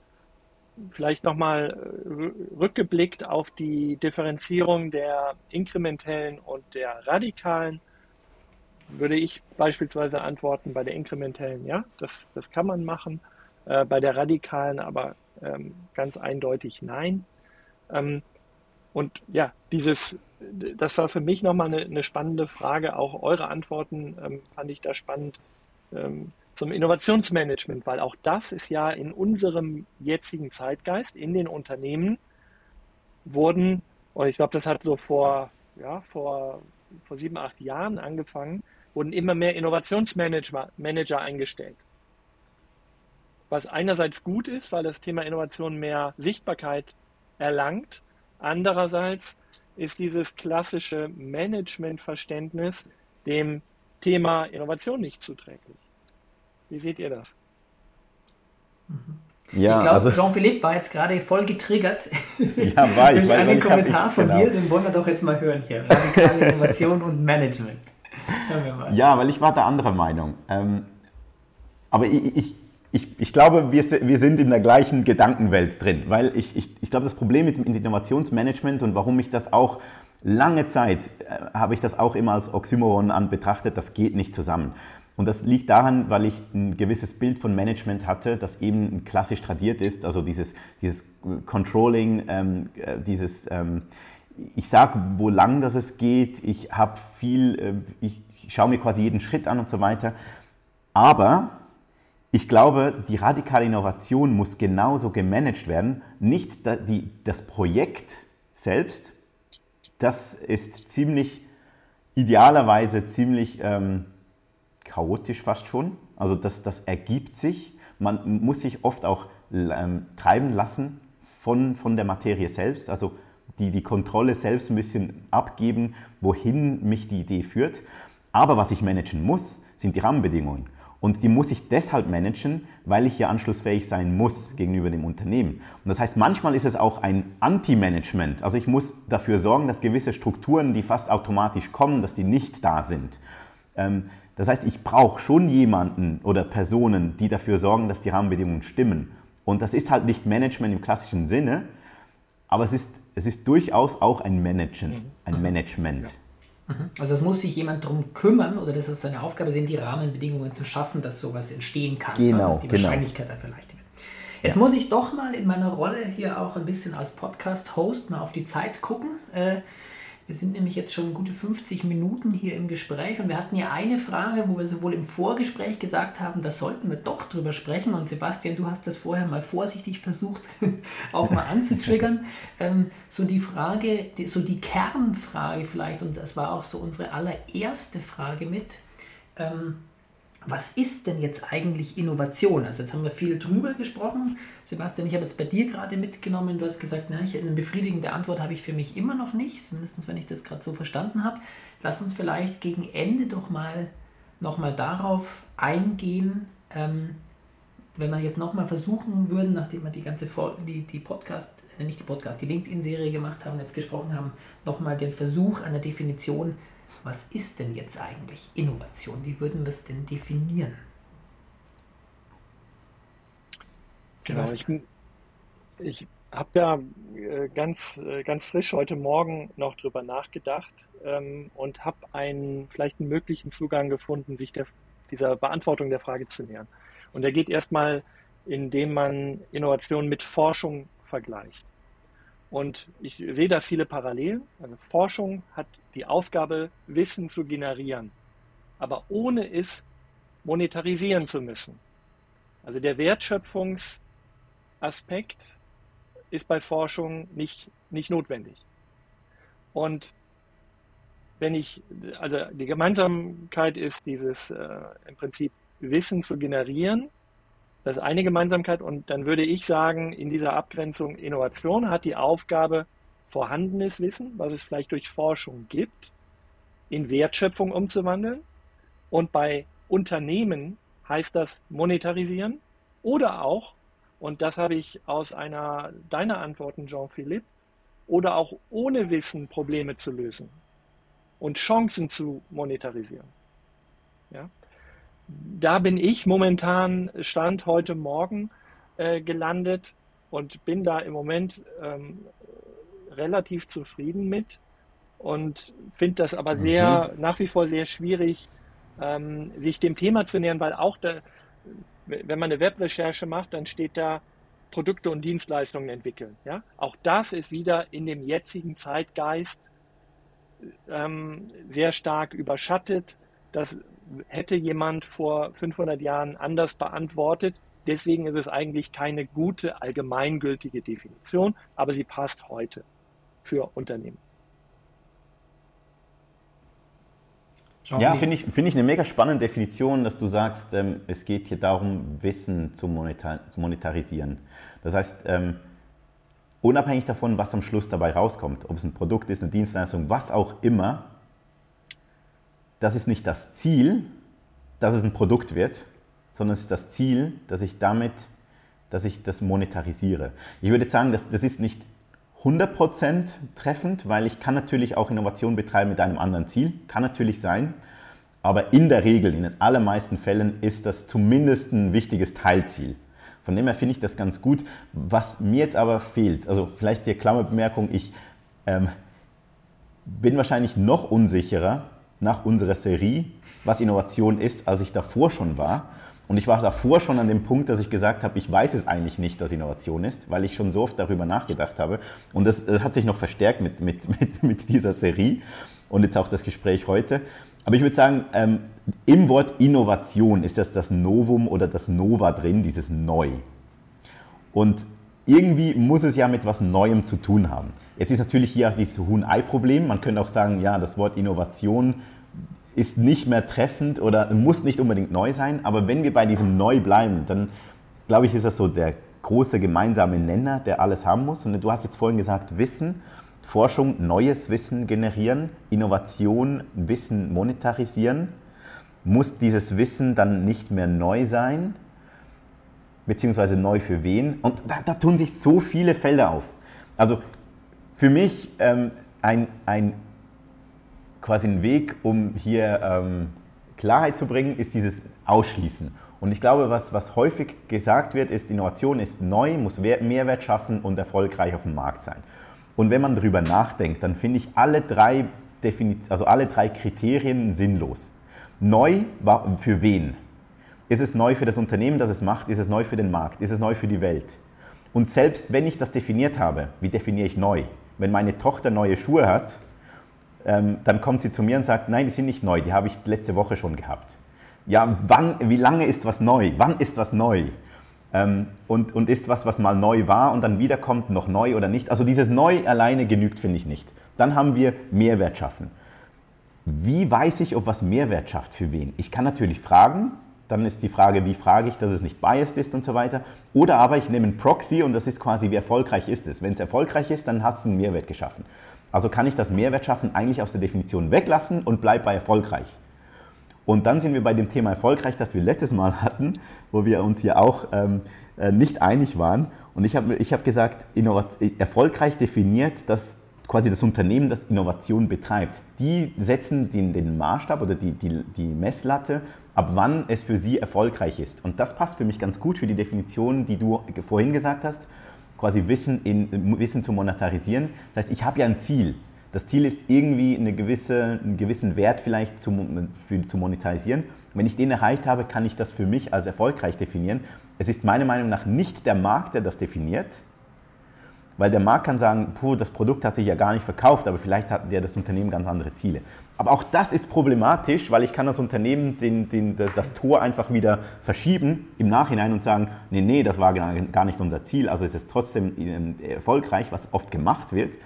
vielleicht nochmal äh, rückgeblickt auf die Differenzierung der inkrementellen und der radikalen, würde ich beispielsweise antworten bei der inkrementellen, ja, das, das kann man machen, äh, bei der radikalen aber ähm, ganz eindeutig nein. Ähm, und ja, dieses, das war für mich nochmal eine, eine spannende Frage. Auch eure Antworten ähm, fand ich da spannend ähm, zum Innovationsmanagement, weil auch das ist ja in unserem jetzigen Zeitgeist, in den Unternehmen wurden, und ich glaube, das hat so vor, ja, vor, vor sieben, acht Jahren angefangen, wurden immer mehr Innovationsmanager Manager eingestellt. Was einerseits gut ist, weil das Thema Innovation mehr Sichtbarkeit erlangt. Andererseits ist dieses klassische Managementverständnis dem Thema Innovation nicht zuträglich. Wie seht ihr das? Ja, ich glaube, also, Jean-Philippe war jetzt gerade voll getriggert ja, war ich, durch weil, einen weil Kommentar hab, von genau. dir, den wollen wir doch jetzt mal hören hier. Radikale Innovation und Management. Ja, weil ich war der anderer Meinung. Ähm, aber ich, ich, ich, ich glaube, wir, wir sind in der gleichen Gedankenwelt drin, weil ich, ich, ich glaube, das Problem mit dem Innovationsmanagement und warum ich das auch lange Zeit, äh, habe ich das auch immer als Oxymoron an betrachtet, das geht nicht zusammen. Und das liegt daran, weil ich ein gewisses Bild von Management hatte, das eben klassisch tradiert ist, also dieses, dieses Controlling, ähm, äh, dieses, ähm, ich sage, wo lang das es geht, ich habe viel, äh, ich, ich schaue mir quasi jeden Schritt an und so weiter. Aber ich glaube, die radikale Innovation muss genauso gemanagt werden. Nicht die, das Projekt selbst, das ist ziemlich, idealerweise ziemlich ähm, chaotisch fast schon. Also das, das ergibt sich. Man muss sich oft auch ähm, treiben lassen von, von der Materie selbst. Also die, die Kontrolle selbst ein bisschen abgeben, wohin mich die Idee führt. Aber was ich managen muss, sind die Rahmenbedingungen. Und die muss ich deshalb managen, weil ich hier anschlussfähig sein muss gegenüber dem Unternehmen. Und das heißt, manchmal ist es auch ein Anti-Management. Also ich muss dafür sorgen, dass gewisse Strukturen, die fast automatisch kommen, dass die nicht da sind. Ähm, das heißt, ich brauche schon jemanden oder Personen, die dafür sorgen, dass die Rahmenbedingungen stimmen. Und das ist halt nicht Management im klassischen Sinne, aber es ist, es ist durchaus auch ein Managen, mhm. ein mhm. Management. Ja. Mhm. Also es muss sich jemand darum kümmern oder das ist seine Aufgabe, sind die Rahmenbedingungen zu schaffen, dass sowas entstehen kann. Genau, dass die genau. Wahrscheinlichkeit dafür leicht wird. Jetzt ja. muss ich doch mal in meiner Rolle hier auch ein bisschen als Podcast-Host mal auf die Zeit gucken. Äh, wir sind nämlich jetzt schon gute 50 Minuten hier im Gespräch und wir hatten ja eine Frage, wo wir sowohl im Vorgespräch gesagt haben, da sollten wir doch drüber sprechen. Und Sebastian, du hast das vorher mal vorsichtig versucht, auch mal anzutriggern. Ähm, so die Frage, die, so die Kernfrage vielleicht, und das war auch so unsere allererste Frage mit. Ähm, was ist denn jetzt eigentlich Innovation? Also jetzt haben wir viel drüber gesprochen. Sebastian, ich habe jetzt bei dir gerade mitgenommen, du hast gesagt, na, ich, eine befriedigende Antwort habe ich für mich immer noch nicht, mindestens wenn ich das gerade so verstanden habe. Lass uns vielleicht gegen Ende doch mal nochmal darauf eingehen, ähm, wenn wir jetzt nochmal versuchen würden, nachdem wir die ganze die, die Podcast, äh, nicht die Podcast, die LinkedIn-Serie gemacht haben, jetzt gesprochen haben, nochmal den Versuch einer Definition was ist denn jetzt eigentlich Innovation? Wie würden wir es denn definieren? Genau, ich, ich habe da äh, ganz, äh, ganz frisch heute Morgen noch drüber nachgedacht ähm, und habe einen vielleicht einen möglichen Zugang gefunden, sich der, dieser Beantwortung der Frage zu nähern. Und der geht erstmal, indem man Innovation mit Forschung vergleicht. Und ich sehe da viele Parallelen. Also Forschung hat die Aufgabe, Wissen zu generieren, aber ohne es monetarisieren zu müssen. Also der Wertschöpfungsaspekt ist bei Forschung nicht, nicht notwendig. Und wenn ich, also die Gemeinsamkeit ist dieses äh, im Prinzip Wissen zu generieren, das ist eine Gemeinsamkeit. Und dann würde ich sagen, in dieser Abgrenzung Innovation hat die Aufgabe, vorhandenes Wissen, was es vielleicht durch Forschung gibt, in Wertschöpfung umzuwandeln. Und bei Unternehmen heißt das monetarisieren oder auch, und das habe ich aus einer deiner Antworten, Jean-Philippe, oder auch ohne Wissen Probleme zu lösen und Chancen zu monetarisieren. Ja? Da bin ich momentan, Stand heute Morgen, äh, gelandet und bin da im Moment ähm, relativ zufrieden mit und finde das aber sehr, mhm. nach wie vor sehr schwierig, ähm, sich dem Thema zu nähern, weil auch da, wenn man eine Webrecherche macht, dann steht da Produkte und Dienstleistungen entwickeln. Ja? Auch das ist wieder in dem jetzigen Zeitgeist ähm, sehr stark überschattet. Das hätte jemand vor 500 Jahren anders beantwortet. Deswegen ist es eigentlich keine gute allgemeingültige Definition, aber sie passt heute für Unternehmen. Ja, finde ich, find ich eine mega spannende Definition, dass du sagst, ähm, es geht hier darum, Wissen zu monetar monetarisieren. Das heißt, ähm, unabhängig davon, was am Schluss dabei rauskommt, ob es ein Produkt ist, eine Dienstleistung, was auch immer, das ist nicht das Ziel, dass es ein Produkt wird, sondern es ist das Ziel, dass ich damit, dass ich das monetarisiere. Ich würde sagen, das, das ist nicht 100% treffend, weil ich kann natürlich auch Innovation betreiben mit einem anderen Ziel, kann natürlich sein, aber in der Regel, in den allermeisten Fällen ist das zumindest ein wichtiges Teilziel. Von dem her finde ich das ganz gut. Was mir jetzt aber fehlt, also vielleicht die Klammerbemerkung, ich ähm, bin wahrscheinlich noch unsicherer nach unserer Serie, was Innovation ist, als ich davor schon war. Und ich war davor schon an dem Punkt, dass ich gesagt habe, ich weiß es eigentlich nicht, was Innovation ist, weil ich schon so oft darüber nachgedacht habe. Und das, das hat sich noch verstärkt mit, mit, mit, mit, dieser Serie und jetzt auch das Gespräch heute. Aber ich würde sagen, ähm, im Wort Innovation ist das das Novum oder das Nova drin, dieses Neu. Und irgendwie muss es ja mit was Neuem zu tun haben. Jetzt ist natürlich hier dieses Huhn-Ei-Problem. Man könnte auch sagen, ja, das Wort Innovation ist nicht mehr treffend oder muss nicht unbedingt neu sein. Aber wenn wir bei diesem Neu bleiben, dann glaube ich, ist das so der große gemeinsame Nenner, der alles haben muss. Und du hast jetzt vorhin gesagt, Wissen, Forschung, neues Wissen generieren, Innovation, Wissen monetarisieren. Muss dieses Wissen dann nicht mehr neu sein? Beziehungsweise neu für wen? Und da, da tun sich so viele Felder auf. Also für mich ähm, ein, ein quasi ein Weg, um hier ähm, Klarheit zu bringen, ist dieses Ausschließen. Und ich glaube, was, was häufig gesagt wird, ist, Innovation ist neu, muss Mehrwert schaffen und erfolgreich auf dem Markt sein. Und wenn man darüber nachdenkt, dann finde ich alle drei, also alle drei Kriterien sinnlos. Neu war für wen? Ist es neu für das Unternehmen, das es macht? Ist es neu für den Markt? Ist es neu für die Welt? Und selbst wenn ich das definiert habe, wie definiere ich neu? Wenn meine Tochter neue Schuhe hat, ähm, dann kommt sie zu mir und sagt, nein, die sind nicht neu, die habe ich letzte Woche schon gehabt. Ja, wann, wie lange ist was neu? Wann ist was neu? Ähm, und, und ist was, was mal neu war und dann wiederkommt, noch neu oder nicht? Also dieses Neu alleine genügt, finde ich nicht. Dann haben wir Mehrwert schaffen. Wie weiß ich, ob was Mehrwert schafft für wen? Ich kann natürlich fragen, dann ist die Frage, wie frage ich, dass es nicht biased ist und so weiter. Oder aber ich nehme einen Proxy und das ist quasi, wie erfolgreich ist es. Wenn es erfolgreich ist, dann hast du einen Mehrwert geschaffen. Also kann ich das Mehrwert schaffen eigentlich aus der Definition weglassen und bleibe bei erfolgreich. Und dann sind wir bei dem Thema erfolgreich, das wir letztes Mal hatten, wo wir uns hier auch ähm, äh, nicht einig waren. Und ich habe ich hab gesagt, erfolgreich definiert das quasi das Unternehmen, das Innovation betreibt. Die setzen den, den Maßstab oder die, die, die Messlatte, ab wann es für sie erfolgreich ist. Und das passt für mich ganz gut für die Definition, die du vorhin gesagt hast quasi Wissen, in, Wissen zu monetarisieren. Das heißt, ich habe ja ein Ziel. Das Ziel ist irgendwie eine gewisse, einen gewissen Wert vielleicht zu, für, zu monetarisieren. Wenn ich den erreicht habe, kann ich das für mich als erfolgreich definieren. Es ist meiner Meinung nach nicht der Markt, der das definiert, weil der Markt kann sagen, puh, das Produkt hat sich ja gar nicht verkauft, aber vielleicht hat ja das Unternehmen ganz andere Ziele. Aber auch das ist problematisch, weil ich kann das Unternehmen den, den, das, das, Tor einfach wieder verschieben im Nachhinein und sagen, nee, nee, das war gar nicht unser Ziel, also ist es trotzdem ähm, erfolgreich, was oft gemacht wird.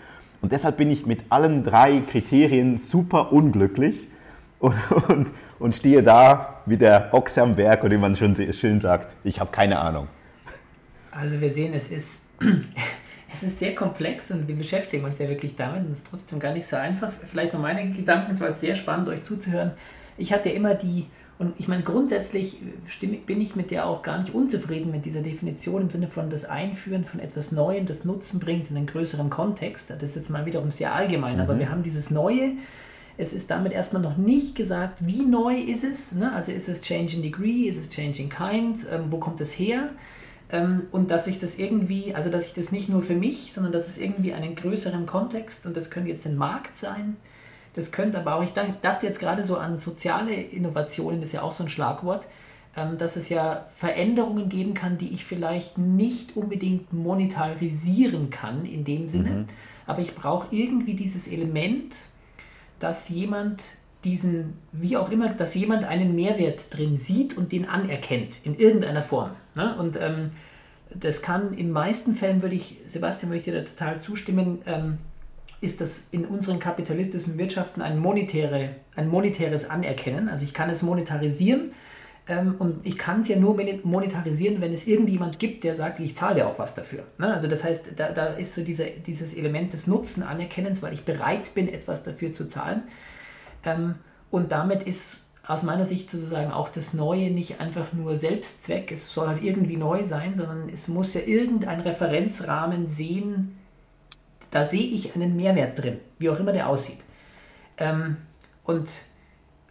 Und deshalb bin ich mit allen drei Kriterien super unglücklich und, und, und stehe da wie der Ochse am Berg und wie man schön sagt, ich habe keine Ahnung. Also wir sehen, es ist es ist sehr komplex und wir beschäftigen uns ja wirklich damit und es ist trotzdem gar nicht so einfach. Vielleicht noch meine Gedanken, es war sehr spannend, euch zuzuhören. Ich hatte immer die, und ich meine, grundsätzlich bin ich mit der auch gar nicht unzufrieden mit dieser Definition im Sinne von das Einführen von etwas Neuem, das Nutzen bringt in einen größeren Kontext. Das ist jetzt mal wiederum sehr allgemein, mhm. aber wir haben dieses Neue. Es ist damit erstmal noch nicht gesagt, wie neu ist es. Ne? Also ist es Change in Degree, ist es Change in Kind, ähm, wo kommt es her? Ähm, und dass ich das irgendwie, also dass ich das nicht nur für mich, sondern dass es irgendwie einen größeren Kontext und das könnte jetzt ein Markt sein, das könnte aber auch, ich dachte jetzt gerade so an soziale Innovationen, das ist ja auch so ein Schlagwort, ähm, dass es ja Veränderungen geben kann, die ich vielleicht nicht unbedingt monetarisieren kann in dem Sinne, mhm. aber ich brauche irgendwie dieses Element, dass jemand diesen, wie auch immer, dass jemand einen Mehrwert drin sieht und den anerkennt in irgendeiner Form. Ne? Und ähm, das kann in meisten Fällen, würde ich, Sebastian, möchte dir da total zustimmen, ähm, ist das in unseren kapitalistischen Wirtschaften ein, monetäre, ein monetäres Anerkennen. Also ich kann es monetarisieren ähm, und ich kann es ja nur monetarisieren, wenn es irgendjemand gibt, der sagt, ich zahle dir auch was dafür. Ne? Also das heißt, da, da ist so dieser, dieses Element des Nutzen-Anerkennens, weil ich bereit bin, etwas dafür zu zahlen. Ähm, und damit ist aus meiner Sicht sozusagen auch das Neue nicht einfach nur Selbstzweck, es soll halt irgendwie neu sein, sondern es muss ja irgendein Referenzrahmen sehen, da sehe ich einen Mehrwert drin, wie auch immer der aussieht. Ähm, und,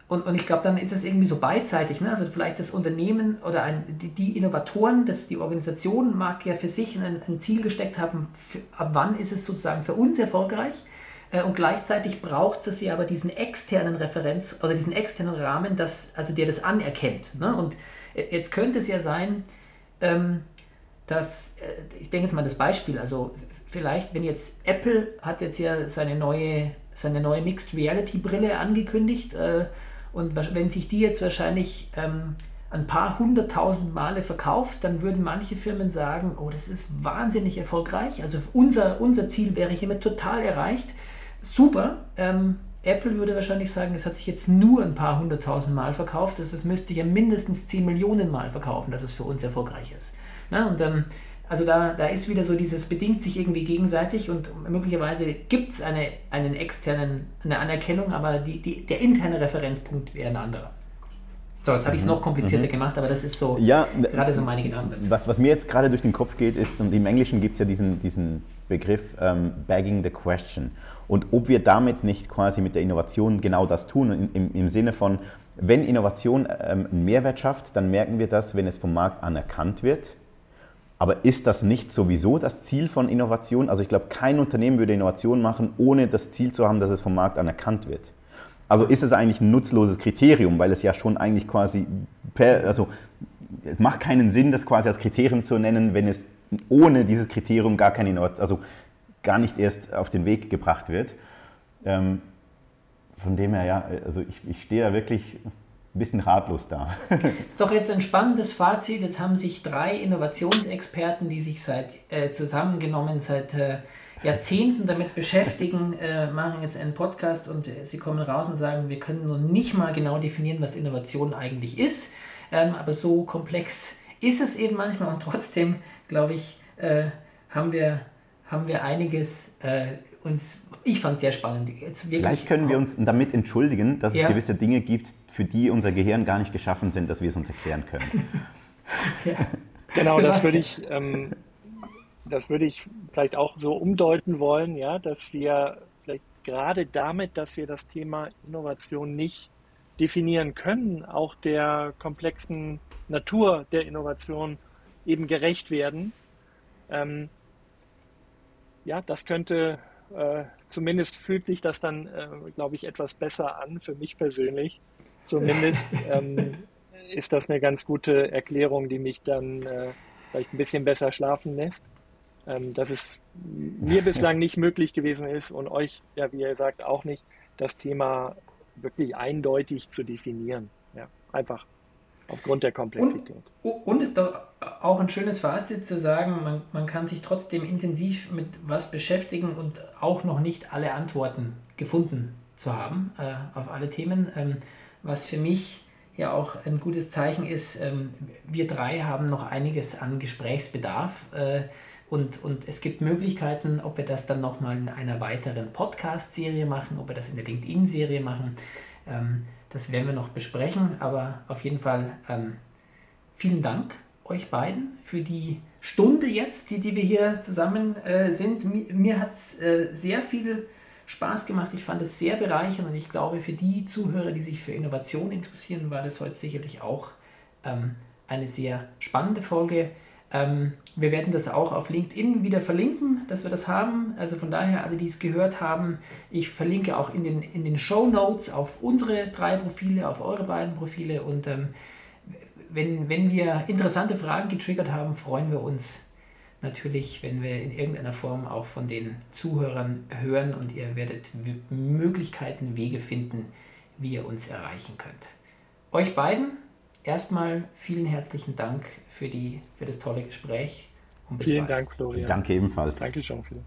und, und ich glaube, dann ist es irgendwie so beidseitig. Ne? Also vielleicht das Unternehmen oder ein, die, die, Innovatoren, das, die Organisation mag ja für sich ein, ein Ziel gesteckt haben, für, ab wann ist es sozusagen für uns erfolgreich. Äh, und gleichzeitig braucht es ja aber diesen externen Referenz oder diesen externen Rahmen, das, also der das anerkennt. Ne? Und äh, jetzt könnte es ja sein, ähm, dass, äh, ich denke jetzt mal das Beispiel, also vielleicht, wenn jetzt Apple hat jetzt ja seine neue, seine neue Mixed Reality Brille angekündigt und wenn sich die jetzt wahrscheinlich ähm, ein paar hunderttausend Male verkauft, dann würden manche Firmen sagen, oh, das ist wahnsinnig erfolgreich. Also unser, unser Ziel wäre hiermit total erreicht. Super. Ähm, Apple würde wahrscheinlich sagen, es hat sich jetzt nur ein paar hunderttausend Mal verkauft. Das, das müsste sich ja mindestens 10 Millionen Mal verkaufen, dass es für uns erfolgreich ist. Na, und ähm, also da, da ist wieder so dieses bedingt sich irgendwie gegenseitig und möglicherweise gibt es eine, einen externen, eine Anerkennung, aber die, die, der interne Referenzpunkt wäre ein anderer. So, jetzt habe ich es mhm. noch komplizierter mhm. gemacht, aber das ist so ja, gerade so meine Gedanken dazu. Was, was mir jetzt gerade durch den Kopf geht, ist, und im Englischen gibt es ja diesen, diesen Begriff ähm, Bagging the Question. Und ob wir damit nicht quasi mit der Innovation genau das tun, im, im Sinne von, wenn Innovation ähm, einen Mehrwert schafft, dann merken wir das, wenn es vom Markt anerkannt wird aber ist das nicht sowieso das Ziel von Innovation? Also ich glaube, kein Unternehmen würde Innovation machen, ohne das Ziel zu haben, dass es vom Markt anerkannt wird. Also ist es eigentlich ein nutzloses Kriterium, weil es ja schon eigentlich quasi, per, also es macht keinen Sinn, das quasi als Kriterium zu nennen, wenn es ohne dieses Kriterium gar keine Innovation, also gar nicht erst auf den Weg gebracht wird. Ähm, von dem her, ja, also ich, ich stehe da wirklich ein bisschen ratlos da. ist doch jetzt ein spannendes Fazit. Jetzt haben sich drei Innovationsexperten, die sich seit äh, zusammengenommen seit äh, Jahrzehnten damit beschäftigen, äh, machen jetzt einen Podcast und äh, sie kommen raus und sagen, wir können nur nicht mal genau definieren, was Innovation eigentlich ist. Ähm, aber so komplex ist es eben manchmal und trotzdem, glaube ich, äh, haben, wir, haben wir einiges äh, uns, ich fand es sehr spannend. Vielleicht können wir uns damit entschuldigen, dass ja. es gewisse Dinge gibt, für die unser Gehirn gar nicht geschaffen sind, dass wir es uns erklären können. ja. Genau, das würde ich, ähm, das würde ich vielleicht auch so umdeuten wollen, ja, dass wir vielleicht gerade damit, dass wir das Thema Innovation nicht definieren können, auch der komplexen Natur der Innovation eben gerecht werden. Ähm, ja, das könnte äh, zumindest fühlt sich das dann, äh, glaube ich, etwas besser an, für mich persönlich. Zumindest ähm, ist das eine ganz gute Erklärung, die mich dann äh, vielleicht ein bisschen besser schlafen lässt. Ähm, dass es mir bislang nicht möglich gewesen ist und euch, ja, wie ihr sagt, auch nicht, das Thema wirklich eindeutig zu definieren. Ja, einfach aufgrund der Komplexität. Und, und ist doch auch ein schönes Fazit zu sagen, man, man kann sich trotzdem intensiv mit was beschäftigen und auch noch nicht alle Antworten gefunden zu haben äh, auf alle Themen. Ähm, was für mich ja auch ein gutes Zeichen ist, ähm, wir drei haben noch einiges an Gesprächsbedarf. Äh, und, und es gibt Möglichkeiten, ob wir das dann nochmal in einer weiteren Podcast-Serie machen, ob wir das in der LinkedIn-Serie machen. Ähm, das werden wir noch besprechen, aber auf jeden Fall ähm, vielen Dank euch beiden für die Stunde jetzt, die, die wir hier zusammen äh, sind. Mir, mir hat es äh, sehr viel Spaß gemacht. Ich fand es sehr bereichernd und ich glaube, für die Zuhörer, die sich für Innovation interessieren, war das heute sicherlich auch ähm, eine sehr spannende Folge. Ähm, wir werden das auch auf LinkedIn wieder verlinken, dass wir das haben. Also von daher, alle, die es gehört haben, ich verlinke auch in den, in den Show Notes auf unsere drei Profile, auf eure beiden Profile und ähm, wenn, wenn wir interessante Fragen getriggert haben, freuen wir uns natürlich, wenn wir in irgendeiner Form auch von den Zuhörern hören und ihr werdet Möglichkeiten, Wege finden, wie ihr uns erreichen könnt. Euch beiden erstmal vielen herzlichen Dank für, die, für das tolle Gespräch und bis vielen bald. Dank, Florian. Danke ebenfalls. Danke schon, Philipp.